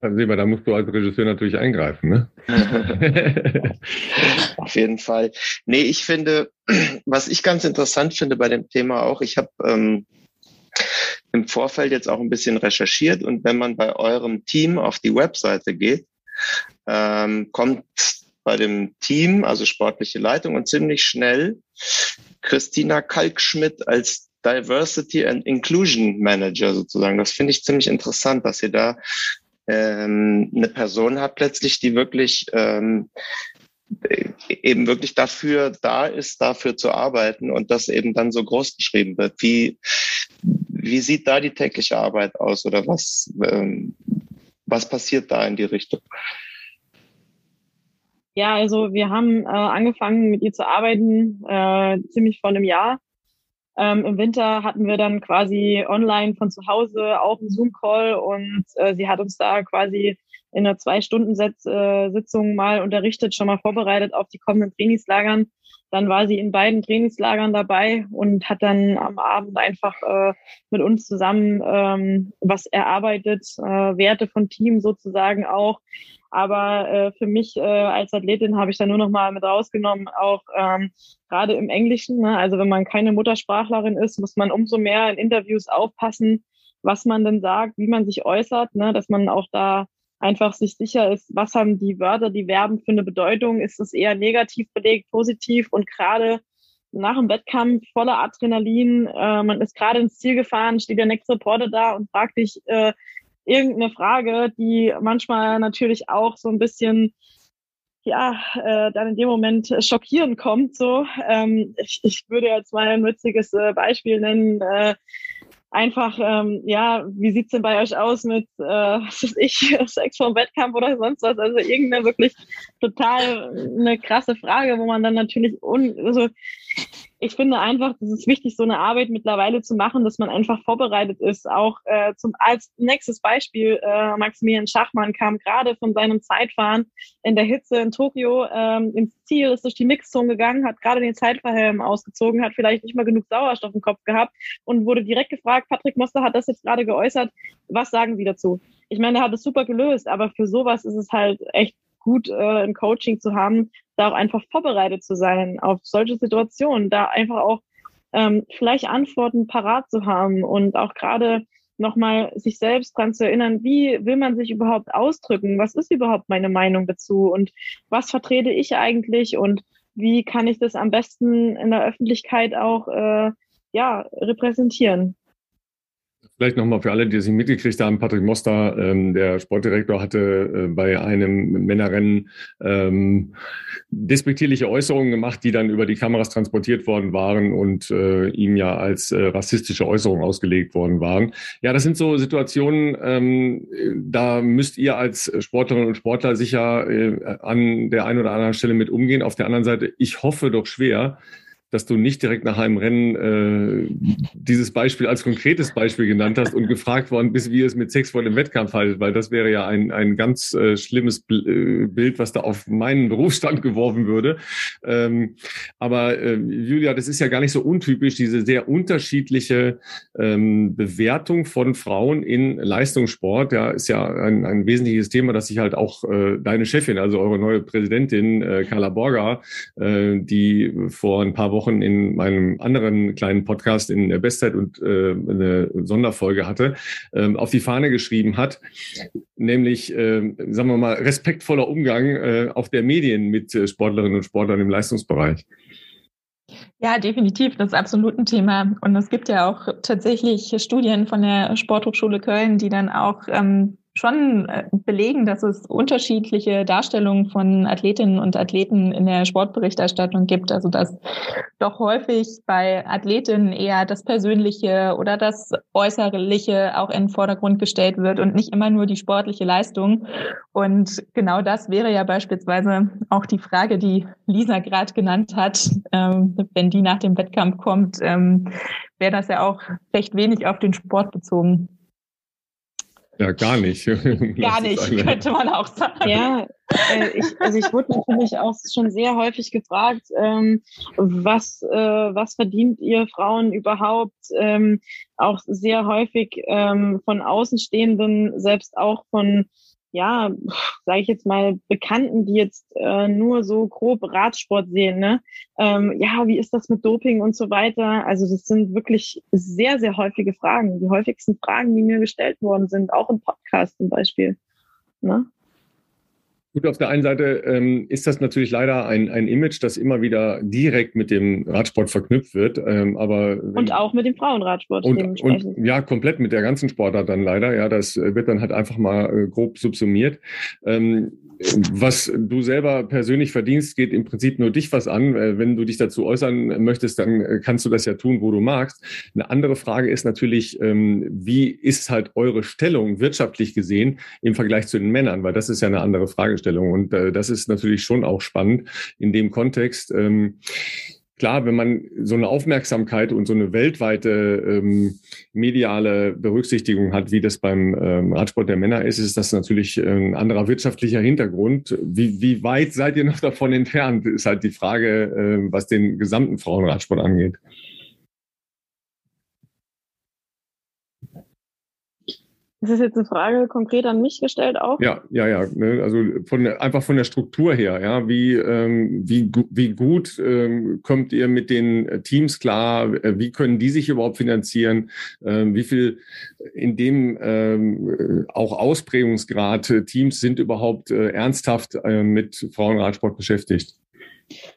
Dann sehen wir, da musst du als Regisseur natürlich eingreifen, ne? Auf jeden Fall. Nee, ich finde, was ich ganz interessant finde bei dem Thema auch, ich habe ähm, im Vorfeld jetzt auch ein bisschen recherchiert und wenn man bei eurem Team auf die Webseite geht, ähm, kommt bei dem Team, also sportliche Leitung und ziemlich schnell Christina Kalkschmidt als Diversity and Inclusion Manager sozusagen. Das finde ich ziemlich interessant, dass ihr da ähm, eine Person habt letztlich, die wirklich ähm, eben wirklich dafür da ist, dafür zu arbeiten und das eben dann so groß geschrieben wird. Wie, wie sieht da die tägliche Arbeit aus oder was, ähm, was passiert da in die Richtung? Ja, also wir haben äh, angefangen mit ihr zu arbeiten, äh, ziemlich vor einem Jahr. Ähm, Im Winter hatten wir dann quasi online von zu Hause auch einen Zoom-Call und äh, sie hat uns da quasi in einer Zwei-Stunden-Sitzung äh, mal unterrichtet, schon mal vorbereitet auf die kommenden Trainingslagern. Dann war sie in beiden Trainingslagern dabei und hat dann am Abend einfach äh, mit uns zusammen ähm, was erarbeitet, äh, Werte von Team sozusagen auch. Aber äh, für mich äh, als Athletin habe ich da nur noch mal mit rausgenommen, auch ähm, gerade im Englischen. Ne? Also wenn man keine Muttersprachlerin ist, muss man umso mehr in Interviews aufpassen, was man denn sagt, wie man sich äußert, ne? dass man auch da einfach sich sicher ist, was haben die Wörter, die Verben für eine Bedeutung? Ist es eher negativ belegt, positiv? Und gerade nach dem Wettkampf voller Adrenalin, äh, man ist gerade ins Ziel gefahren, steht der nächste Reporter da und fragt dich äh, irgendeine Frage, die manchmal natürlich auch so ein bisschen ja, äh, dann in dem Moment schockieren kommt. So, ähm, ich, ich würde jetzt mal ein witziges äh, Beispiel nennen. Äh, einfach, ähm, ja, wie sieht's denn bei euch aus mit, äh, was weiß ich, Sex vom Wettkampf oder sonst was? Also irgendeine wirklich total eine krasse Frage, wo man dann natürlich un also ich finde einfach, das ist wichtig, so eine Arbeit mittlerweile zu machen, dass man einfach vorbereitet ist. Auch äh, zum als nächstes Beispiel, äh, Maximilian Schachmann kam gerade von seinem Zeitfahren in der Hitze in Tokio ähm, ins Ziel, ist durch die Mixzone gegangen, hat gerade den Zeitfahrhelm ausgezogen, hat vielleicht nicht mal genug Sauerstoff im Kopf gehabt und wurde direkt gefragt, Patrick Moster hat das jetzt gerade geäußert, was sagen Sie dazu? Ich meine, er hat es super gelöst, aber für sowas ist es halt echt gut, äh, ein Coaching zu haben, da auch einfach vorbereitet zu sein auf solche Situationen, da einfach auch ähm, vielleicht Antworten parat zu haben und auch gerade nochmal sich selbst dran zu erinnern, wie will man sich überhaupt ausdrücken? Was ist überhaupt meine Meinung dazu? Und was vertrete ich eigentlich? Und wie kann ich das am besten in der Öffentlichkeit auch äh, ja, repräsentieren? Vielleicht nochmal für alle, die es nicht mitgekriegt haben, Patrick Moster, ähm, der Sportdirektor, hatte äh, bei einem Männerrennen ähm, despektierliche Äußerungen gemacht, die dann über die Kameras transportiert worden waren und äh, ihm ja als äh, rassistische Äußerungen ausgelegt worden waren. Ja, das sind so Situationen, ähm, da müsst ihr als Sportlerinnen und Sportler sicher äh, an der einen oder anderen Stelle mit umgehen. Auf der anderen Seite, ich hoffe doch schwer, dass du nicht direkt nach einem Rennen äh, dieses Beispiel als konkretes Beispiel genannt hast und gefragt worden bist, wie es mit Sex vor dem Wettkampf haltet, weil das wäre ja ein, ein ganz äh, schlimmes äh, Bild, was da auf meinen Berufsstand geworfen würde. Ähm, aber äh, Julia, das ist ja gar nicht so untypisch, diese sehr unterschiedliche ähm, Bewertung von Frauen in Leistungssport. Ja, ist ja ein, ein wesentliches Thema, dass sich halt auch äh, deine Chefin, also eure neue Präsidentin äh, Carla Borger, äh, die vor ein paar Wochen Wochen in meinem anderen kleinen Podcast in der Bestzeit und äh, eine Sonderfolge hatte, äh, auf die Fahne geschrieben hat, nämlich, äh, sagen wir mal, respektvoller Umgang äh, auch der Medien mit äh, Sportlerinnen und Sportlern im Leistungsbereich. Ja, definitiv. Das ist absolut ein Thema. Und es gibt ja auch tatsächlich Studien von der Sporthochschule Köln, die dann auch ähm, schon äh, belegen, dass es unterschiedliche Darstellungen von Athletinnen und Athleten in der Sportberichterstattung gibt. Also dass doch häufig bei Athletinnen eher das Persönliche oder das Äußerliche auch in den Vordergrund gestellt wird und nicht immer nur die sportliche Leistung. Und genau das wäre ja beispielsweise auch die Frage, die Lisa gerade genannt hat. Ähm, wenn die nach dem Wettkampf kommt, ähm, wäre das ja auch recht wenig auf den Sport bezogen. Ja, gar nicht. gar nicht, könnte man auch sagen. Ja, äh, ich, also ich wurde natürlich auch schon sehr häufig gefragt, ähm, was, äh, was verdient ihr Frauen überhaupt? Ähm, auch sehr häufig ähm, von Außenstehenden, selbst auch von ja, sage ich jetzt mal, Bekannten, die jetzt äh, nur so grob Radsport sehen, ne? Ähm, ja, wie ist das mit Doping und so weiter? Also das sind wirklich sehr, sehr häufige Fragen. Die häufigsten Fragen, die mir gestellt worden sind, auch im Podcast zum Beispiel. Ne? Gut, auf der einen Seite ähm, ist das natürlich leider ein, ein Image, das immer wieder direkt mit dem Radsport verknüpft wird. Ähm, aber und auch mit dem Frauenradsport. Und, und ja, komplett mit der ganzen Sportart dann leider. Ja, das wird dann halt einfach mal äh, grob subsumiert. Ähm, was du selber persönlich verdienst, geht im Prinzip nur dich was an. Äh, wenn du dich dazu äußern möchtest, dann äh, kannst du das ja tun, wo du magst. Eine andere Frage ist natürlich, ähm, wie ist halt eure Stellung wirtschaftlich gesehen im Vergleich zu den Männern? Weil das ist ja eine andere Fragestellung. Und äh, das ist natürlich schon auch spannend in dem Kontext ähm, klar, wenn man so eine Aufmerksamkeit und so eine weltweite ähm, mediale Berücksichtigung hat, wie das beim ähm, Radsport der Männer ist, ist das natürlich äh, ein anderer wirtschaftlicher Hintergrund. Wie, wie weit seid ihr noch davon entfernt, ist halt die Frage, äh, was den gesamten Frauenradsport angeht. Ist das jetzt eine Frage konkret an mich gestellt auch? Ja, ja, ja. Ne? Also von einfach von der Struktur her, ja. Wie, ähm, wie, wie gut ähm, kommt ihr mit den Teams klar? Äh, wie können die sich überhaupt finanzieren? Ähm, wie viel in dem ähm, auch Ausprägungsgrad Teams sind überhaupt äh, ernsthaft äh, mit Frauenradsport beschäftigt?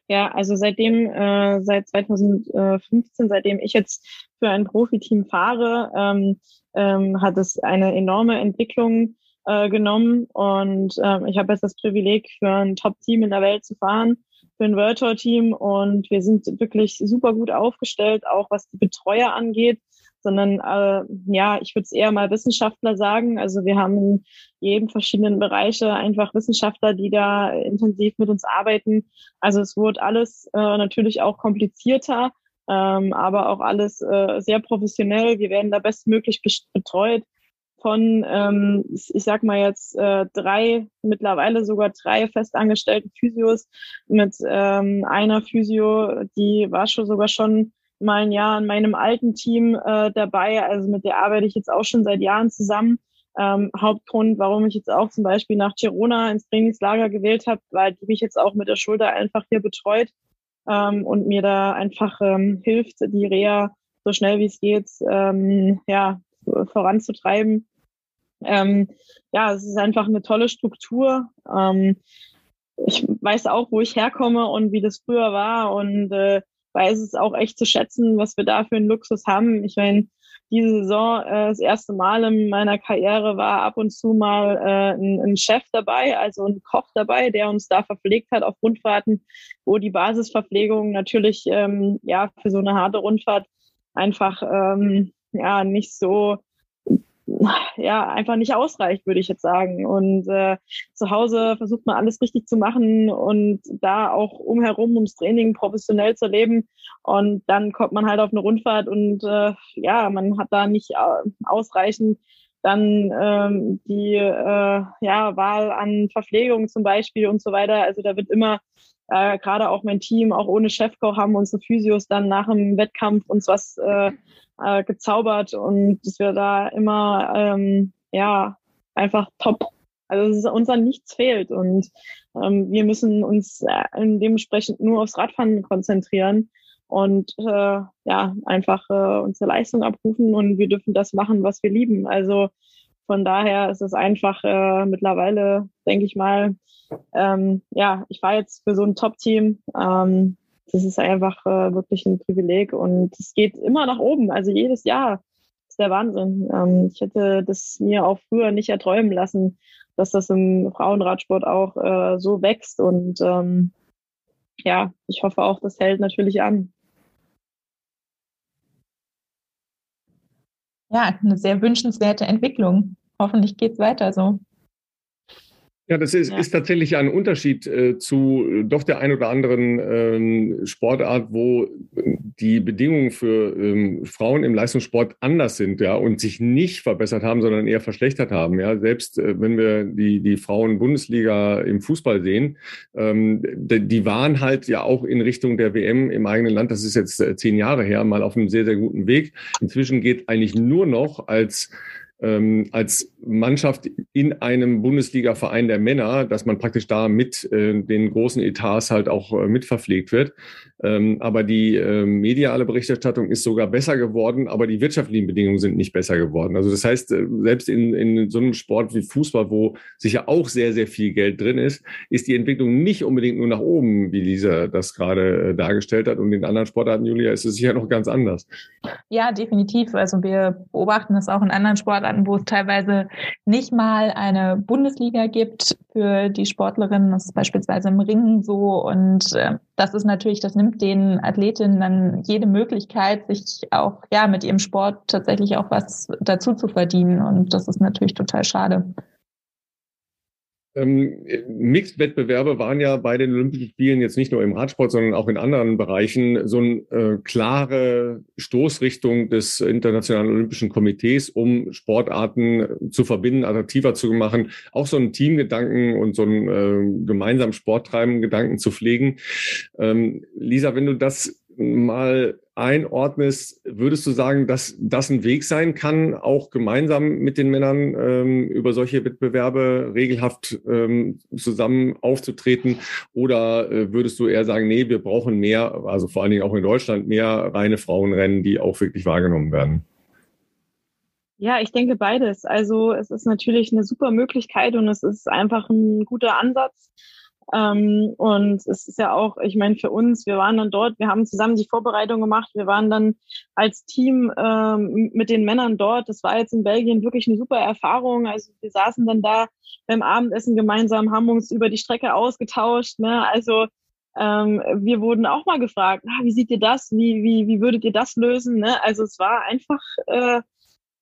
Ja, also seitdem, äh, seit 2015, seitdem ich jetzt für ein Profiteam fahre, ähm, ähm, hat es eine enorme Entwicklung äh, genommen. Und ähm, ich habe jetzt das Privileg, für ein Top-Team in der Welt zu fahren, für ein Tour-Team. Und wir sind wirklich super gut aufgestellt, auch was die Betreuer angeht sondern äh, ja, ich würde es eher mal Wissenschaftler sagen. Also wir haben in jedem verschiedenen Bereiche einfach Wissenschaftler, die da intensiv mit uns arbeiten. Also es wurde alles äh, natürlich auch komplizierter, ähm, aber auch alles äh, sehr professionell. Wir werden da bestmöglich betreut von, ähm, ich sag mal jetzt, äh, drei, mittlerweile sogar drei festangestellten Physios mit ähm, einer Physio, die war schon sogar schon mal ein Jahr in meinem alten Team äh, dabei. Also mit der arbeite ich jetzt auch schon seit Jahren zusammen. Ähm, Hauptgrund, warum ich jetzt auch zum Beispiel nach Girona ins Trainingslager gewählt habe, weil die mich jetzt auch mit der Schulter einfach hier betreut ähm, und mir da einfach ähm, hilft, die Reha so schnell wie es geht ähm, ja, voranzutreiben. Ähm, ja, es ist einfach eine tolle Struktur. Ähm, ich weiß auch, wo ich herkomme und wie das früher war und äh, weiß es auch echt zu schätzen, was wir da für einen Luxus haben. Ich meine, diese Saison äh, das erste Mal in meiner Karriere war ab und zu mal äh, ein, ein Chef dabei, also ein Koch dabei, der uns da verpflegt hat auf Rundfahrten, wo die Basisverpflegung natürlich ähm, ja für so eine harte Rundfahrt einfach ähm, ja nicht so ja einfach nicht ausreicht, würde ich jetzt sagen. Und äh, zu Hause versucht man alles richtig zu machen und da auch umherum ums Training professionell zu leben. Und dann kommt man halt auf eine Rundfahrt und äh, ja, man hat da nicht ausreichend dann ähm, die äh, ja, Wahl an Verpflegung zum Beispiel und so weiter. Also da wird immer äh, gerade auch mein Team, auch ohne Chefkoch, haben unsere Physios dann nach dem Wettkampf uns was äh, äh, gezaubert und dass wir da immer ähm, ja einfach top. Also es uns an nichts fehlt und ähm, wir müssen uns äh, dementsprechend nur aufs Radfahren konzentrieren und äh, ja einfach äh, unsere Leistung abrufen und wir dürfen das machen, was wir lieben. Also von daher ist es einfach äh, mittlerweile, denke ich mal, ähm, ja, ich war jetzt für so ein Top-Team. Ähm, das ist einfach äh, wirklich ein Privileg und es geht immer nach oben. Also jedes Jahr ist der Wahnsinn. Ähm, ich hätte das mir auch früher nicht erträumen lassen, dass das im Frauenradsport auch äh, so wächst und ähm, ja, ich hoffe auch, das hält natürlich an. Ja, eine sehr wünschenswerte Entwicklung. Hoffentlich geht es weiter so. Ja, das ist, ja. ist tatsächlich ein Unterschied äh, zu äh, doch der ein oder anderen ähm, Sportart, wo die Bedingungen für ähm, Frauen im Leistungssport anders sind, ja, und sich nicht verbessert haben, sondern eher verschlechtert haben. Ja, selbst äh, wenn wir die, die Frauen-Bundesliga im Fußball sehen, ähm, die, die waren halt ja auch in Richtung der WM im eigenen Land, das ist jetzt äh, zehn Jahre her, mal auf einem sehr, sehr guten Weg. Inzwischen geht eigentlich nur noch als ähm, als Mannschaft in einem Bundesliga-Verein der Männer, dass man praktisch da mit äh, den großen Etats halt auch äh, mitverpflegt wird. Ähm, aber die äh, mediale Berichterstattung ist sogar besser geworden, aber die wirtschaftlichen Bedingungen sind nicht besser geworden. Also das heißt, äh, selbst in, in so einem Sport wie Fußball, wo sicher auch sehr, sehr viel Geld drin ist, ist die Entwicklung nicht unbedingt nur nach oben, wie Lisa das gerade äh, dargestellt hat. Und in anderen Sportarten, Julia, ist es sicher noch ganz anders. Ja, definitiv. Also wir beobachten das auch in anderen Sportarten, wo es teilweise nicht mal eine Bundesliga gibt für die Sportlerinnen. Das ist beispielsweise im Ringen so. Und äh, das ist natürlich, das nimmt den Athletinnen dann jede Möglichkeit, sich auch ja mit ihrem Sport tatsächlich auch was dazu zu verdienen. Und das ist natürlich total schade. Ähm, Mixed-Wettbewerbe waren ja bei den Olympischen Spielen jetzt nicht nur im Radsport, sondern auch in anderen Bereichen so eine äh, klare Stoßrichtung des Internationalen Olympischen Komitees, um Sportarten zu verbinden, attraktiver zu machen, auch so einen Teamgedanken und so einen äh, gemeinsamen Sporttreiben Gedanken zu pflegen. Ähm, Lisa, wenn du das mal einordnest, würdest du sagen, dass das ein Weg sein kann, auch gemeinsam mit den Männern ähm, über solche Wettbewerbe regelhaft ähm, zusammen aufzutreten? Oder äh, würdest du eher sagen, nee, wir brauchen mehr, also vor allen Dingen auch in Deutschland, mehr reine Frauenrennen, die auch wirklich wahrgenommen werden? Ja, ich denke beides. Also es ist natürlich eine super Möglichkeit und es ist einfach ein guter Ansatz. Ähm, und es ist ja auch, ich meine, für uns, wir waren dann dort, wir haben zusammen die Vorbereitung gemacht, wir waren dann als Team ähm, mit den Männern dort. Das war jetzt in Belgien wirklich eine super Erfahrung. Also wir saßen dann da beim Abendessen gemeinsam, haben uns über die Strecke ausgetauscht. Ne? Also ähm, wir wurden auch mal gefragt, ah, wie seht ihr das? Wie, wie, wie würdet ihr das lösen? Ne? Also es war einfach äh,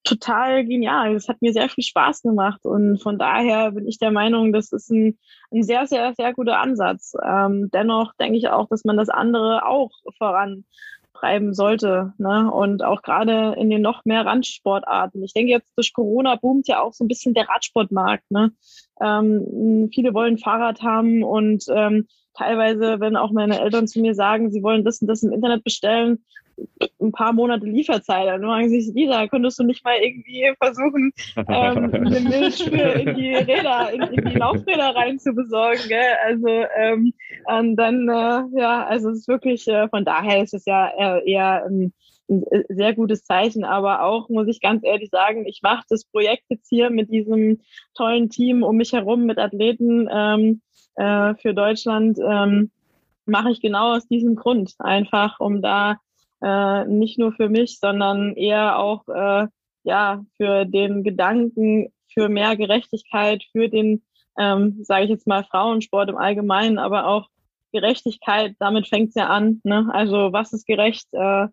total genial. Es hat mir sehr viel Spaß gemacht und von daher bin ich der Meinung, das ist ein, ein sehr, sehr, sehr guter Ansatz. Ähm, dennoch denke ich auch, dass man das andere auch vorantreiben sollte. Ne? Und auch gerade in den noch mehr Randsportarten. Ich denke jetzt durch Corona boomt ja auch so ein bisschen der Radsportmarkt. Ne? Ähm, viele wollen Fahrrad haben und ähm, teilweise, wenn auch meine Eltern zu mir sagen, sie wollen das und das im Internet bestellen, ein paar Monate Lieferzeit. Dann sagen sie, Lisa, könntest du nicht mal irgendwie versuchen, ähm, eine Milchspür in die Räder, in, in, die Laufräder rein zu besorgen, gell? Also ähm, und dann, äh, ja, also es ist wirklich, äh, von daher ist es ja eher, eher ein, ein sehr gutes Zeichen, aber auch, muss ich ganz ehrlich sagen, ich mache das Projekt jetzt hier mit diesem tollen Team um mich herum, mit Athleten ähm, äh, für Deutschland, ähm, mache ich genau aus diesem Grund, einfach um da äh, nicht nur für mich, sondern eher auch äh, ja für den Gedanken für mehr Gerechtigkeit, für den, ähm, sage ich jetzt mal, Frauensport im Allgemeinen, aber auch Gerechtigkeit, damit fängt es ja an. Ne? Also was ist gerecht? Äh,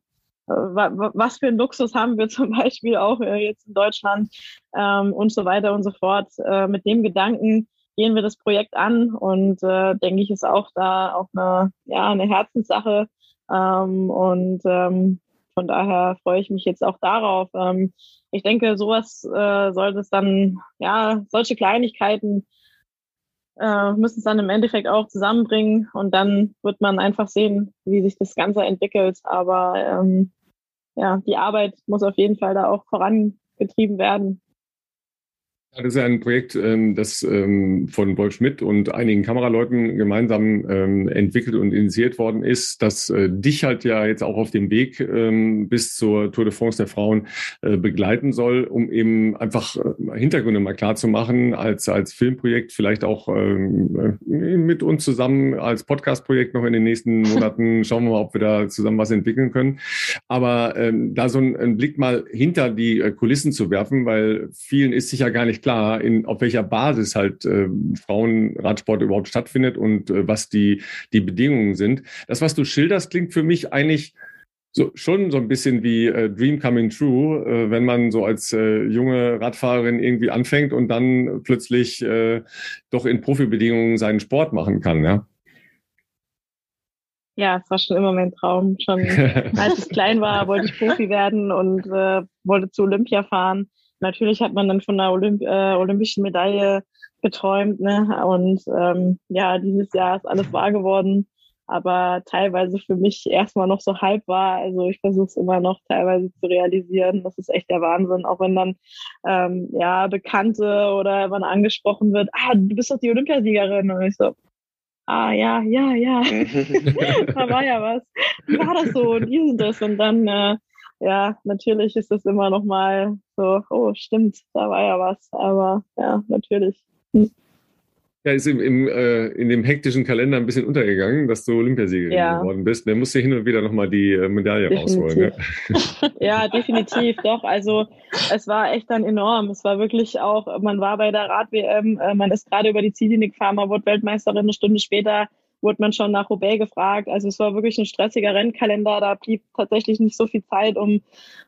was für ein Luxus haben wir zum Beispiel auch äh, jetzt in Deutschland ähm, und so weiter und so fort. Äh, mit dem Gedanken gehen wir das Projekt an und äh, denke ich, ist auch da auch eine, ja, eine Herzenssache, ähm, und ähm, von daher freue ich mich jetzt auch darauf. Ähm, ich denke, sowas äh, sollte es dann, ja, solche Kleinigkeiten äh, müssen es dann im Endeffekt auch zusammenbringen und dann wird man einfach sehen, wie sich das Ganze entwickelt. Aber ähm, ja, die Arbeit muss auf jeden Fall da auch vorangetrieben werden. Das ist ja ein Projekt, ähm, das ähm, von Wolf Schmidt und einigen Kameraleuten gemeinsam ähm, entwickelt und initiiert worden ist, das äh, dich halt ja jetzt auch auf dem Weg bis zur Tour de France der Frauen äh, begleiten soll, um eben einfach äh, Hintergründe mal klar zu machen, als, als Filmprojekt, vielleicht auch mit uns zusammen als Podcastprojekt noch in den nächsten Monaten. Schauen wir mal, ob wir da zusammen was entwickeln können. Aber da so einen Blick mal hinter die Kulissen zu werfen, weil vielen ist sicher gar nicht klar, in, auf welcher Basis halt äh, Frauenradsport überhaupt stattfindet und äh, was die, die Bedingungen sind. Das, was du schilderst, klingt für mich eigentlich so, schon so ein bisschen wie äh, Dream Coming True, äh, wenn man so als äh, junge Radfahrerin irgendwie anfängt und dann plötzlich äh, doch in Profibedingungen seinen Sport machen kann, ja. Ja, es war schon immer mein Traum. Schon als ich klein war, wollte ich Profi werden und äh, wollte zu Olympia fahren natürlich hat man dann von einer Olymp äh, olympischen Medaille geträumt, ne? Und ähm, ja, dieses Jahr ist alles wahr geworden. aber teilweise für mich erstmal noch so halb war. Also ich versuche es immer noch teilweise zu realisieren. Das ist echt der Wahnsinn, auch wenn dann ähm, ja Bekannte oder man angesprochen wird, ah, du bist doch die Olympiasiegerin. Und ich so, ah ja, ja, ja, da war ja was. Wie war das so? Und dies und das. Und dann, äh, ja, natürlich ist das immer noch mal so, oh, stimmt, da war ja was. Aber ja, natürlich. Hm. Ja, ist im, im, äh, in dem hektischen Kalender ein bisschen untergegangen, dass du Olympiasiegerin ja. geworden bist. Der musste hin und wieder nochmal die äh, Medaille definitiv. rausholen. Ja. ja, definitiv, doch. Also es war echt dann enorm. Es war wirklich auch, man war bei der Rad-WM, äh, man ist gerade über die Ziellinie gefahren, man wurde Weltmeisterin eine Stunde später wurde man schon nach Roubaix gefragt. Also es war wirklich ein stressiger Rennkalender. Da blieb tatsächlich nicht so viel Zeit, um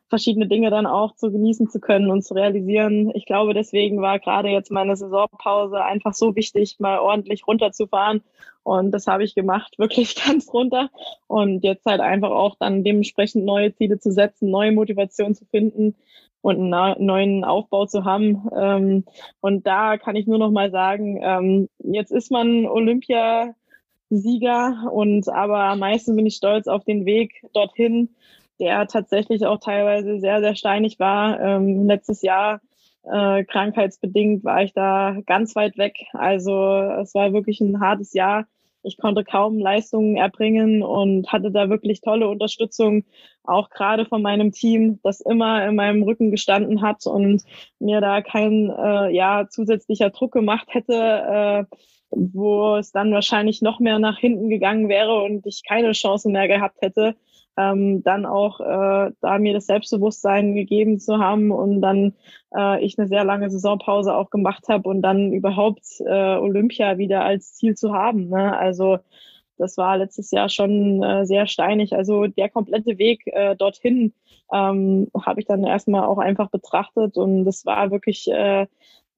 verschiedene Dinge dann auch zu genießen zu können und zu realisieren. Ich glaube, deswegen war gerade jetzt meine Saisonpause einfach so wichtig, mal ordentlich runterzufahren. Und das habe ich gemacht, wirklich ganz runter. Und jetzt halt einfach auch dann dementsprechend neue Ziele zu setzen, neue Motivation zu finden und einen neuen Aufbau zu haben. Ähm, und da kann ich nur noch mal sagen, ähm, jetzt ist man Olympia Sieger und aber am meisten bin ich stolz auf den Weg dorthin, der tatsächlich auch teilweise sehr, sehr steinig war. Ähm, letztes Jahr äh, krankheitsbedingt war ich da ganz weit weg. Also es war wirklich ein hartes Jahr. Ich konnte kaum Leistungen erbringen und hatte da wirklich tolle Unterstützung, auch gerade von meinem Team, das immer in meinem Rücken gestanden hat und mir da kein äh, ja, zusätzlicher Druck gemacht hätte, äh, wo es dann wahrscheinlich noch mehr nach hinten gegangen wäre und ich keine Chance mehr gehabt hätte, ähm, dann auch äh, da mir das Selbstbewusstsein gegeben zu haben und dann äh, ich eine sehr lange Saisonpause auch gemacht habe und dann überhaupt äh, Olympia wieder als Ziel zu haben. Ne? Also das war letztes Jahr schon äh, sehr steinig. Also der komplette Weg äh, dorthin ähm, habe ich dann erstmal auch einfach betrachtet und das war wirklich äh,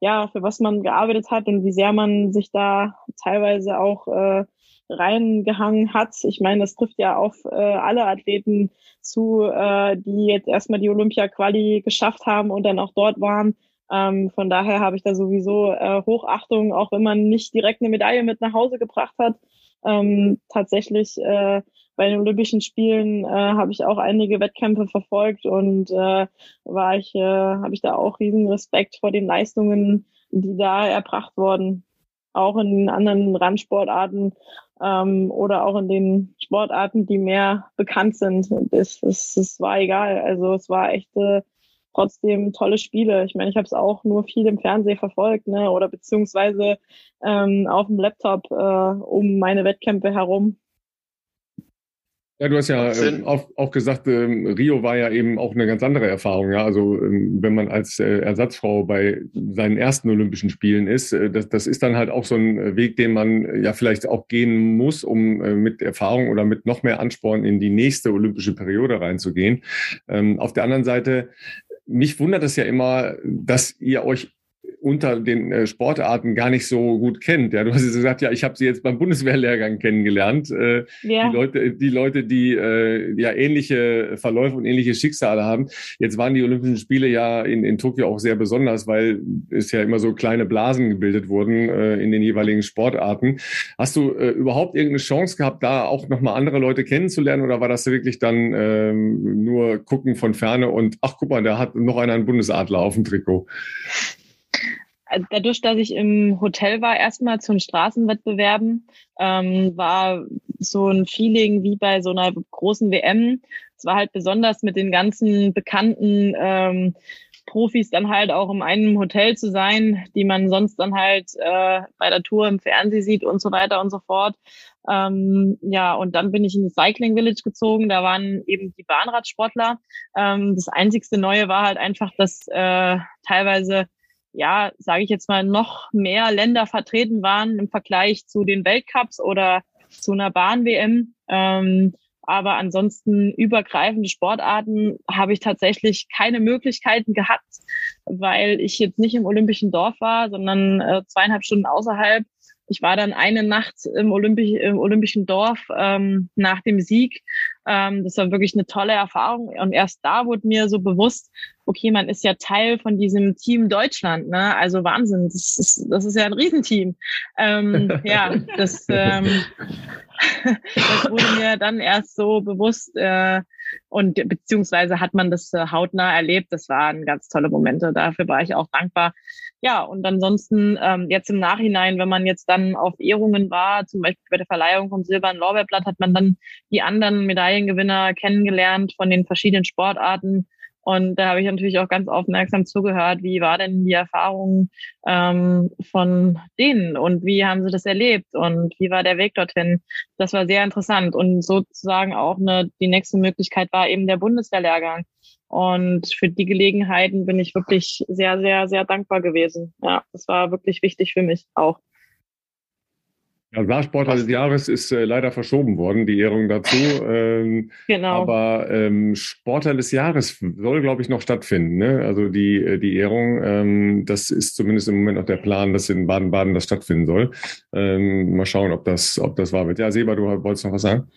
ja, für was man gearbeitet hat und wie sehr man sich da teilweise auch äh, reingehangen hat. Ich meine, das trifft ja auf äh, alle Athleten zu, äh, die jetzt erstmal die Olympia-Quali geschafft haben und dann auch dort waren. Ähm, von daher habe ich da sowieso äh, Hochachtung, auch wenn man nicht direkt eine Medaille mit nach Hause gebracht hat. Ähm, tatsächlich äh, bei den Olympischen Spielen äh, habe ich auch einige Wettkämpfe verfolgt und äh, war ich, äh, habe ich da auch riesen Respekt vor den Leistungen, die da erbracht wurden. Auch in den anderen Randsportarten ähm, oder auch in den Sportarten, die mehr bekannt sind. Es, es, es war egal. Also es war echt äh, trotzdem tolle Spiele. Ich meine, ich habe es auch nur viel im Fernsehen verfolgt, ne, oder beziehungsweise ähm, auf dem Laptop äh, um meine Wettkämpfe herum. Ja, du hast ja äh, auch, auch, gesagt, äh, Rio war ja eben auch eine ganz andere Erfahrung. Ja, also äh, wenn man als äh, Ersatzfrau bei seinen ersten Olympischen Spielen ist, äh, das, das ist dann halt auch so ein Weg, den man äh, ja vielleicht auch gehen muss, um äh, mit Erfahrung oder mit noch mehr Ansporn in die nächste olympische Periode reinzugehen. Ähm, auf der anderen Seite mich wundert es ja immer, dass ihr euch unter den äh, Sportarten gar nicht so gut kennt. Ja, du hast gesagt, ja, ich habe sie jetzt beim Bundeswehrlehrgang kennengelernt. Äh, ja. Die Leute, die Leute, die äh, ja ähnliche Verläufe und ähnliche Schicksale haben. Jetzt waren die Olympischen Spiele ja in, in Tokio auch sehr besonders, weil es ja immer so kleine Blasen gebildet wurden äh, in den jeweiligen Sportarten. Hast du äh, überhaupt irgendeine Chance gehabt, da auch nochmal andere Leute kennenzulernen oder war das wirklich dann ähm, nur gucken von ferne und ach guck mal, da hat noch einer einen Bundesadler auf dem Trikot? Dadurch, dass ich im Hotel war, erstmal zu den Straßenwettbewerben, ähm, war so ein Feeling wie bei so einer großen WM. Es war halt besonders mit den ganzen bekannten ähm, Profis dann halt auch in einem Hotel zu sein, die man sonst dann halt äh, bei der Tour im Fernsehen sieht und so weiter und so fort. Ähm, ja, und dann bin ich in die Cycling Village gezogen. Da waren eben die Bahnradsportler. Ähm, das einzigste Neue war halt einfach, dass äh, teilweise ja, sage ich jetzt mal, noch mehr Länder vertreten waren im Vergleich zu den Weltcups oder zu einer Bahn-WM. Ähm, aber ansonsten übergreifende Sportarten habe ich tatsächlich keine Möglichkeiten gehabt, weil ich jetzt nicht im Olympischen Dorf war, sondern äh, zweieinhalb Stunden außerhalb ich war dann eine Nacht im, Olympi im Olympischen Dorf ähm, nach dem Sieg. Ähm, das war wirklich eine tolle Erfahrung. Und erst da wurde mir so bewusst, okay, man ist ja Teil von diesem Team Deutschland. Ne? Also Wahnsinn, das ist, das ist ja ein Riesenteam. Ähm, ja, das ähm, das wurde mir dann erst so bewusst äh, und beziehungsweise hat man das äh, hautnah erlebt. Das waren ganz tolle Momente. Dafür war ich auch dankbar. Ja, und ansonsten ähm, jetzt im Nachhinein, wenn man jetzt dann auf Ehrungen war, zum Beispiel bei der Verleihung vom Silbernen Lorbeerblatt, hat man dann die anderen Medaillengewinner kennengelernt von den verschiedenen Sportarten und da habe ich natürlich auch ganz aufmerksam zugehört, wie war denn die Erfahrung ähm, von denen und wie haben sie das erlebt und wie war der Weg dorthin. Das war sehr interessant und sozusagen auch eine, die nächste Möglichkeit war eben der Bundeswehrlehrgang. Und für die Gelegenheiten bin ich wirklich sehr, sehr, sehr dankbar gewesen. Ja, das war wirklich wichtig für mich auch. Ja, Saarsportler des Jahres ist äh, leider verschoben worden, die Ehrung dazu. Ähm, genau. Aber ähm, Sportler des Jahres soll, glaube ich, noch stattfinden. Ne? Also die, äh, die Ehrung, ähm, das ist zumindest im Moment noch der Plan, dass in Baden-Baden das stattfinden soll. Ähm, mal schauen, ob das, ob das wahr wird. Ja, Seba, du wolltest noch was sagen?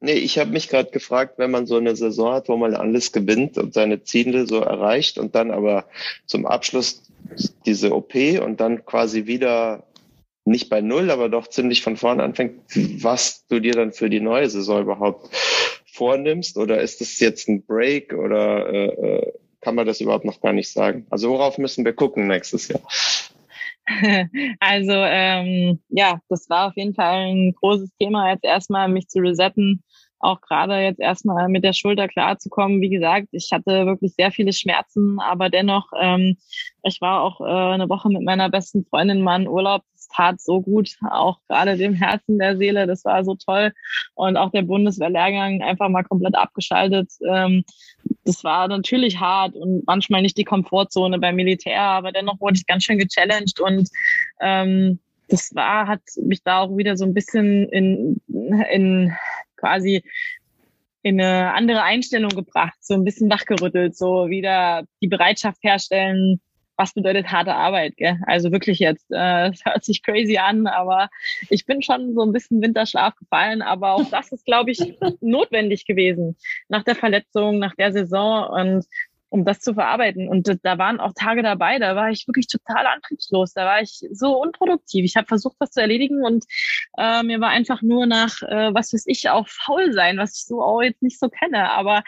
Nee, ich habe mich gerade gefragt, wenn man so eine Saison hat, wo man alles gewinnt und seine Ziele so erreicht und dann aber zum Abschluss diese OP und dann quasi wieder nicht bei Null, aber doch ziemlich von vorne anfängt, was du dir dann für die neue Saison überhaupt vornimmst? Oder ist es jetzt ein Break oder äh, äh, kann man das überhaupt noch gar nicht sagen? Also worauf müssen wir gucken nächstes Jahr? Also ähm, ja, das war auf jeden Fall ein großes Thema, jetzt erstmal mich zu resetten, auch gerade jetzt erstmal mit der Schulter klarzukommen. Wie gesagt, ich hatte wirklich sehr viele Schmerzen, aber dennoch, ähm, ich war auch äh, eine Woche mit meiner besten Freundin mal in Urlaub tat so gut, auch gerade dem Herzen der Seele. Das war so toll. Und auch der Bundeswehrlehrgang einfach mal komplett abgeschaltet. Ähm, das war natürlich hart und manchmal nicht die Komfortzone beim Militär, aber dennoch wurde ich ganz schön gechallenged und ähm, das war, hat mich da auch wieder so ein bisschen in, in quasi in eine andere Einstellung gebracht, so ein bisschen wachgerüttelt, so wieder die Bereitschaft herstellen, was bedeutet harte Arbeit. Gell? Also wirklich jetzt, äh, es hört sich crazy an, aber ich bin schon so ein bisschen Winterschlaf gefallen. Aber auch das ist, glaube ich, notwendig gewesen nach der Verletzung, nach der Saison. Und um das zu verarbeiten. Und da waren auch Tage dabei, da war ich wirklich total antriebslos. Da war ich so unproduktiv. Ich habe versucht, was zu erledigen und äh, mir war einfach nur nach, äh, was weiß ich, auch faul sein, was ich so auch jetzt nicht so kenne, aber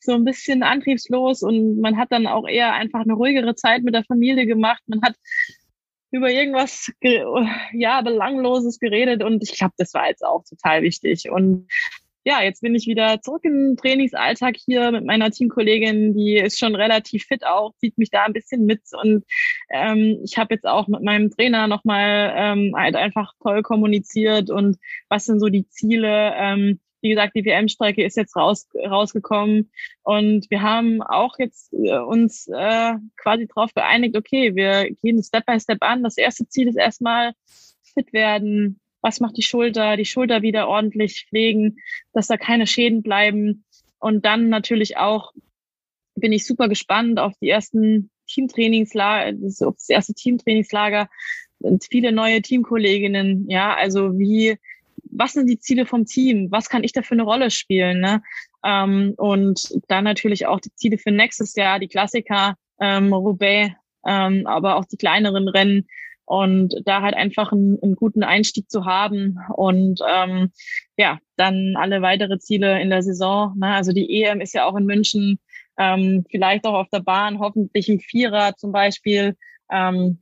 so ein bisschen antriebslos und man hat dann auch eher einfach eine ruhigere Zeit mit der Familie gemacht. Man hat über irgendwas ja belangloses geredet und ich glaube, das war jetzt auch total wichtig und ja, jetzt bin ich wieder zurück im Trainingsalltag hier mit meiner Teamkollegin, die ist schon relativ fit auch, zieht mich da ein bisschen mit und ähm, ich habe jetzt auch mit meinem Trainer nochmal ähm, halt einfach toll kommuniziert und was sind so die Ziele. Ähm, wie gesagt, die WM-Strecke ist jetzt raus, rausgekommen und wir haben auch jetzt äh, uns äh, quasi darauf geeinigt, okay, wir gehen Step by Step an. Das erste Ziel ist erstmal fit werden, was macht die Schulter, die Schulter wieder ordentlich pflegen, dass da keine Schäden bleiben. Und dann natürlich auch bin ich super gespannt auf die ersten Teamtrainingslager, das, das erste Teamtrainingslager und viele neue Teamkolleginnen. Ja, also wie, was sind die Ziele vom Team? Was kann ich da für eine Rolle spielen? Ne? Ähm, und dann natürlich auch die Ziele für nächstes Jahr, die Klassiker, ähm, Roubaix, ähm, aber auch die kleineren Rennen und da halt einfach einen, einen guten Einstieg zu haben und ähm, ja, dann alle weitere Ziele in der Saison. Ne? Also die EM ist ja auch in München, ähm, vielleicht auch auf der Bahn, hoffentlich im Vierer zum Beispiel. Ähm,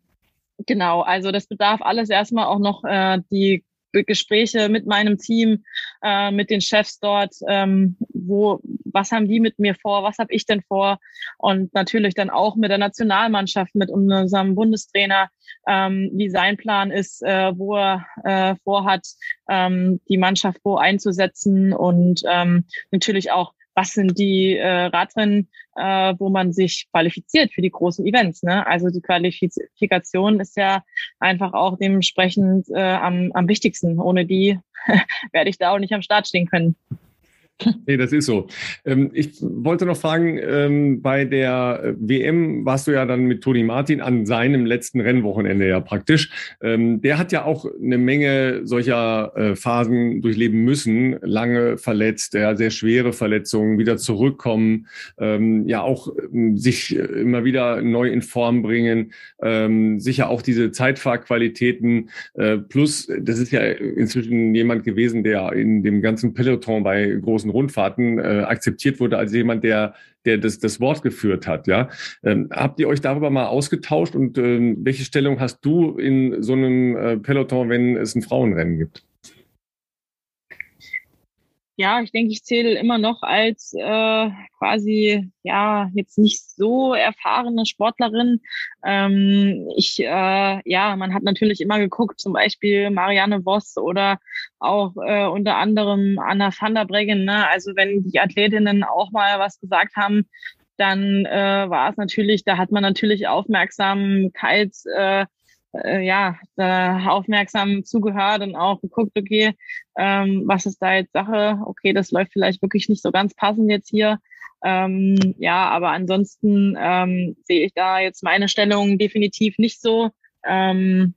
genau, also das bedarf alles erstmal auch noch äh, die Gespräche mit meinem Team, äh, mit den Chefs dort, ähm, wo, was haben die mit mir vor, was habe ich denn vor? Und natürlich dann auch mit der Nationalmannschaft, mit unserem Bundestrainer, ähm, wie sein Plan ist, äh, wo er äh, vorhat, ähm, die Mannschaft wo einzusetzen und ähm, natürlich auch was sind die äh, Radrennen, äh, wo man sich qualifiziert für die großen Events. Ne? Also die Qualifikation ist ja einfach auch dementsprechend äh, am, am wichtigsten. Ohne die werde ich da auch nicht am Start stehen können. Nee, das ist so. Ähm, ich wollte noch fragen, ähm, bei der WM warst du ja dann mit Toni Martin an seinem letzten Rennwochenende ja praktisch. Ähm, der hat ja auch eine Menge solcher äh, Phasen durchleben müssen, lange verletzt, ja, sehr schwere Verletzungen, wieder zurückkommen, ja auch sich immer wieder neu in Form bringen, sicher auch diese Zeitfahrqualitäten äh, plus, das ist ja inzwischen jemand gewesen, der in dem ganzen Peloton bei großen großen Rundfahrten äh, akzeptiert wurde als jemand, der der das, das Wort geführt hat. Ja, ähm, habt ihr euch darüber mal ausgetauscht und ähm, welche Stellung hast du in so einem äh, Peloton, wenn es ein Frauenrennen gibt? Ja, ich denke, ich zähle immer noch als äh, quasi ja jetzt nicht so erfahrene Sportlerin. Ähm, ich äh, ja, man hat natürlich immer geguckt, zum Beispiel Marianne Voss oder auch äh, unter anderem Anna van der Breggen. Ne? Also wenn die Athletinnen auch mal was gesagt haben, dann äh, war es natürlich, da hat man natürlich Aufmerksamkeit äh, äh, ja, aufmerksam zugehört und auch geguckt, okay, ähm, was ist da jetzt Sache? Okay, das läuft vielleicht wirklich nicht so ganz passend jetzt hier. Ähm, ja, aber ansonsten ähm, sehe ich da jetzt meine Stellung definitiv nicht so. Ähm,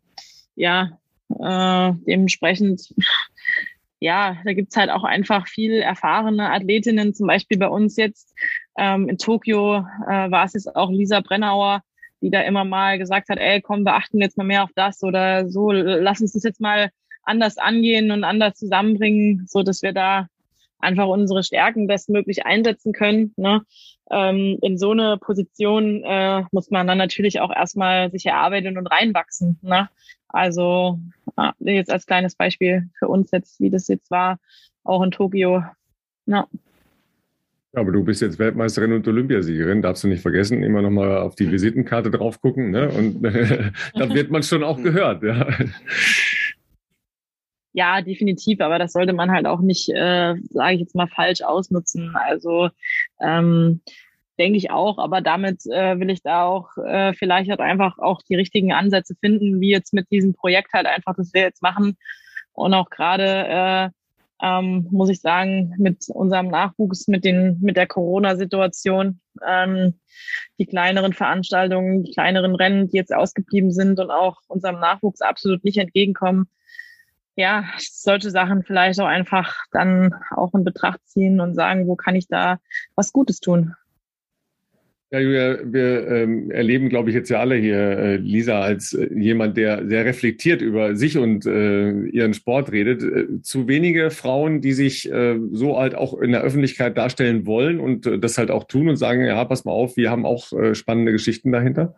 ja, äh, dementsprechend, ja, da gibt's halt auch einfach viel erfahrene Athletinnen, zum Beispiel bei uns jetzt ähm, in Tokio äh, war es jetzt auch Lisa Brennauer, die da immer mal gesagt hat, ey, komm, wir achten jetzt mal mehr auf das oder so, lass uns das jetzt mal anders angehen und anders zusammenbringen, so dass wir da einfach unsere Stärken bestmöglich einsetzen können. Ne? Ähm, in so eine Position äh, muss man dann natürlich auch erstmal sich erarbeiten und reinwachsen. Ne? Also jetzt als kleines Beispiel für uns jetzt, wie das jetzt war, auch in Tokio. Ja. Aber du bist jetzt Weltmeisterin und Olympiasiegerin, darfst du nicht vergessen, immer noch mal auf die Visitenkarte drauf gucken, ne? Und äh, da wird man schon auch gehört, ja. Ja, definitiv, aber das sollte man halt auch nicht, äh, sage ich jetzt mal, falsch ausnutzen. Also ähm, denke ich auch, aber damit äh, will ich da auch äh, vielleicht halt einfach auch die richtigen Ansätze finden, wie jetzt mit diesem Projekt halt einfach, das wir jetzt machen und auch gerade äh, ähm, muss ich sagen, mit unserem Nachwuchs, mit den, mit der Corona-Situation, ähm, die kleineren Veranstaltungen, die kleineren Rennen, die jetzt ausgeblieben sind und auch unserem Nachwuchs absolut nicht entgegenkommen. Ja, solche Sachen vielleicht auch einfach dann auch in Betracht ziehen und sagen, wo kann ich da was Gutes tun? Ja, Julia, wir ähm, erleben, glaube ich, jetzt ja alle hier äh, Lisa als äh, jemand, der sehr reflektiert über sich und äh, ihren Sport redet. Äh, zu wenige Frauen, die sich äh, so halt auch in der Öffentlichkeit darstellen wollen und äh, das halt auch tun und sagen, ja, pass mal auf, wir haben auch äh, spannende Geschichten dahinter.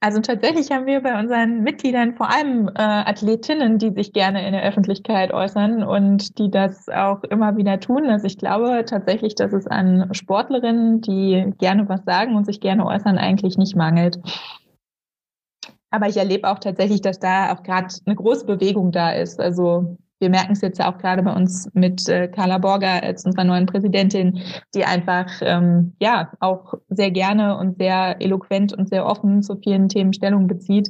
Also tatsächlich haben wir bei unseren Mitgliedern vor allem äh, Athletinnen, die sich gerne in der Öffentlichkeit äußern und die das auch immer wieder tun. Also ich glaube tatsächlich, dass es an Sportlerinnen, die gerne was sagen und sich gerne äußern, eigentlich nicht mangelt. Aber ich erlebe auch tatsächlich, dass da auch gerade eine große Bewegung da ist. Also wir merken es jetzt ja auch gerade bei uns mit äh, Carla Borger als unserer neuen Präsidentin, die einfach ähm, ja auch sehr gerne und sehr eloquent und sehr offen zu vielen Themen Stellung bezieht.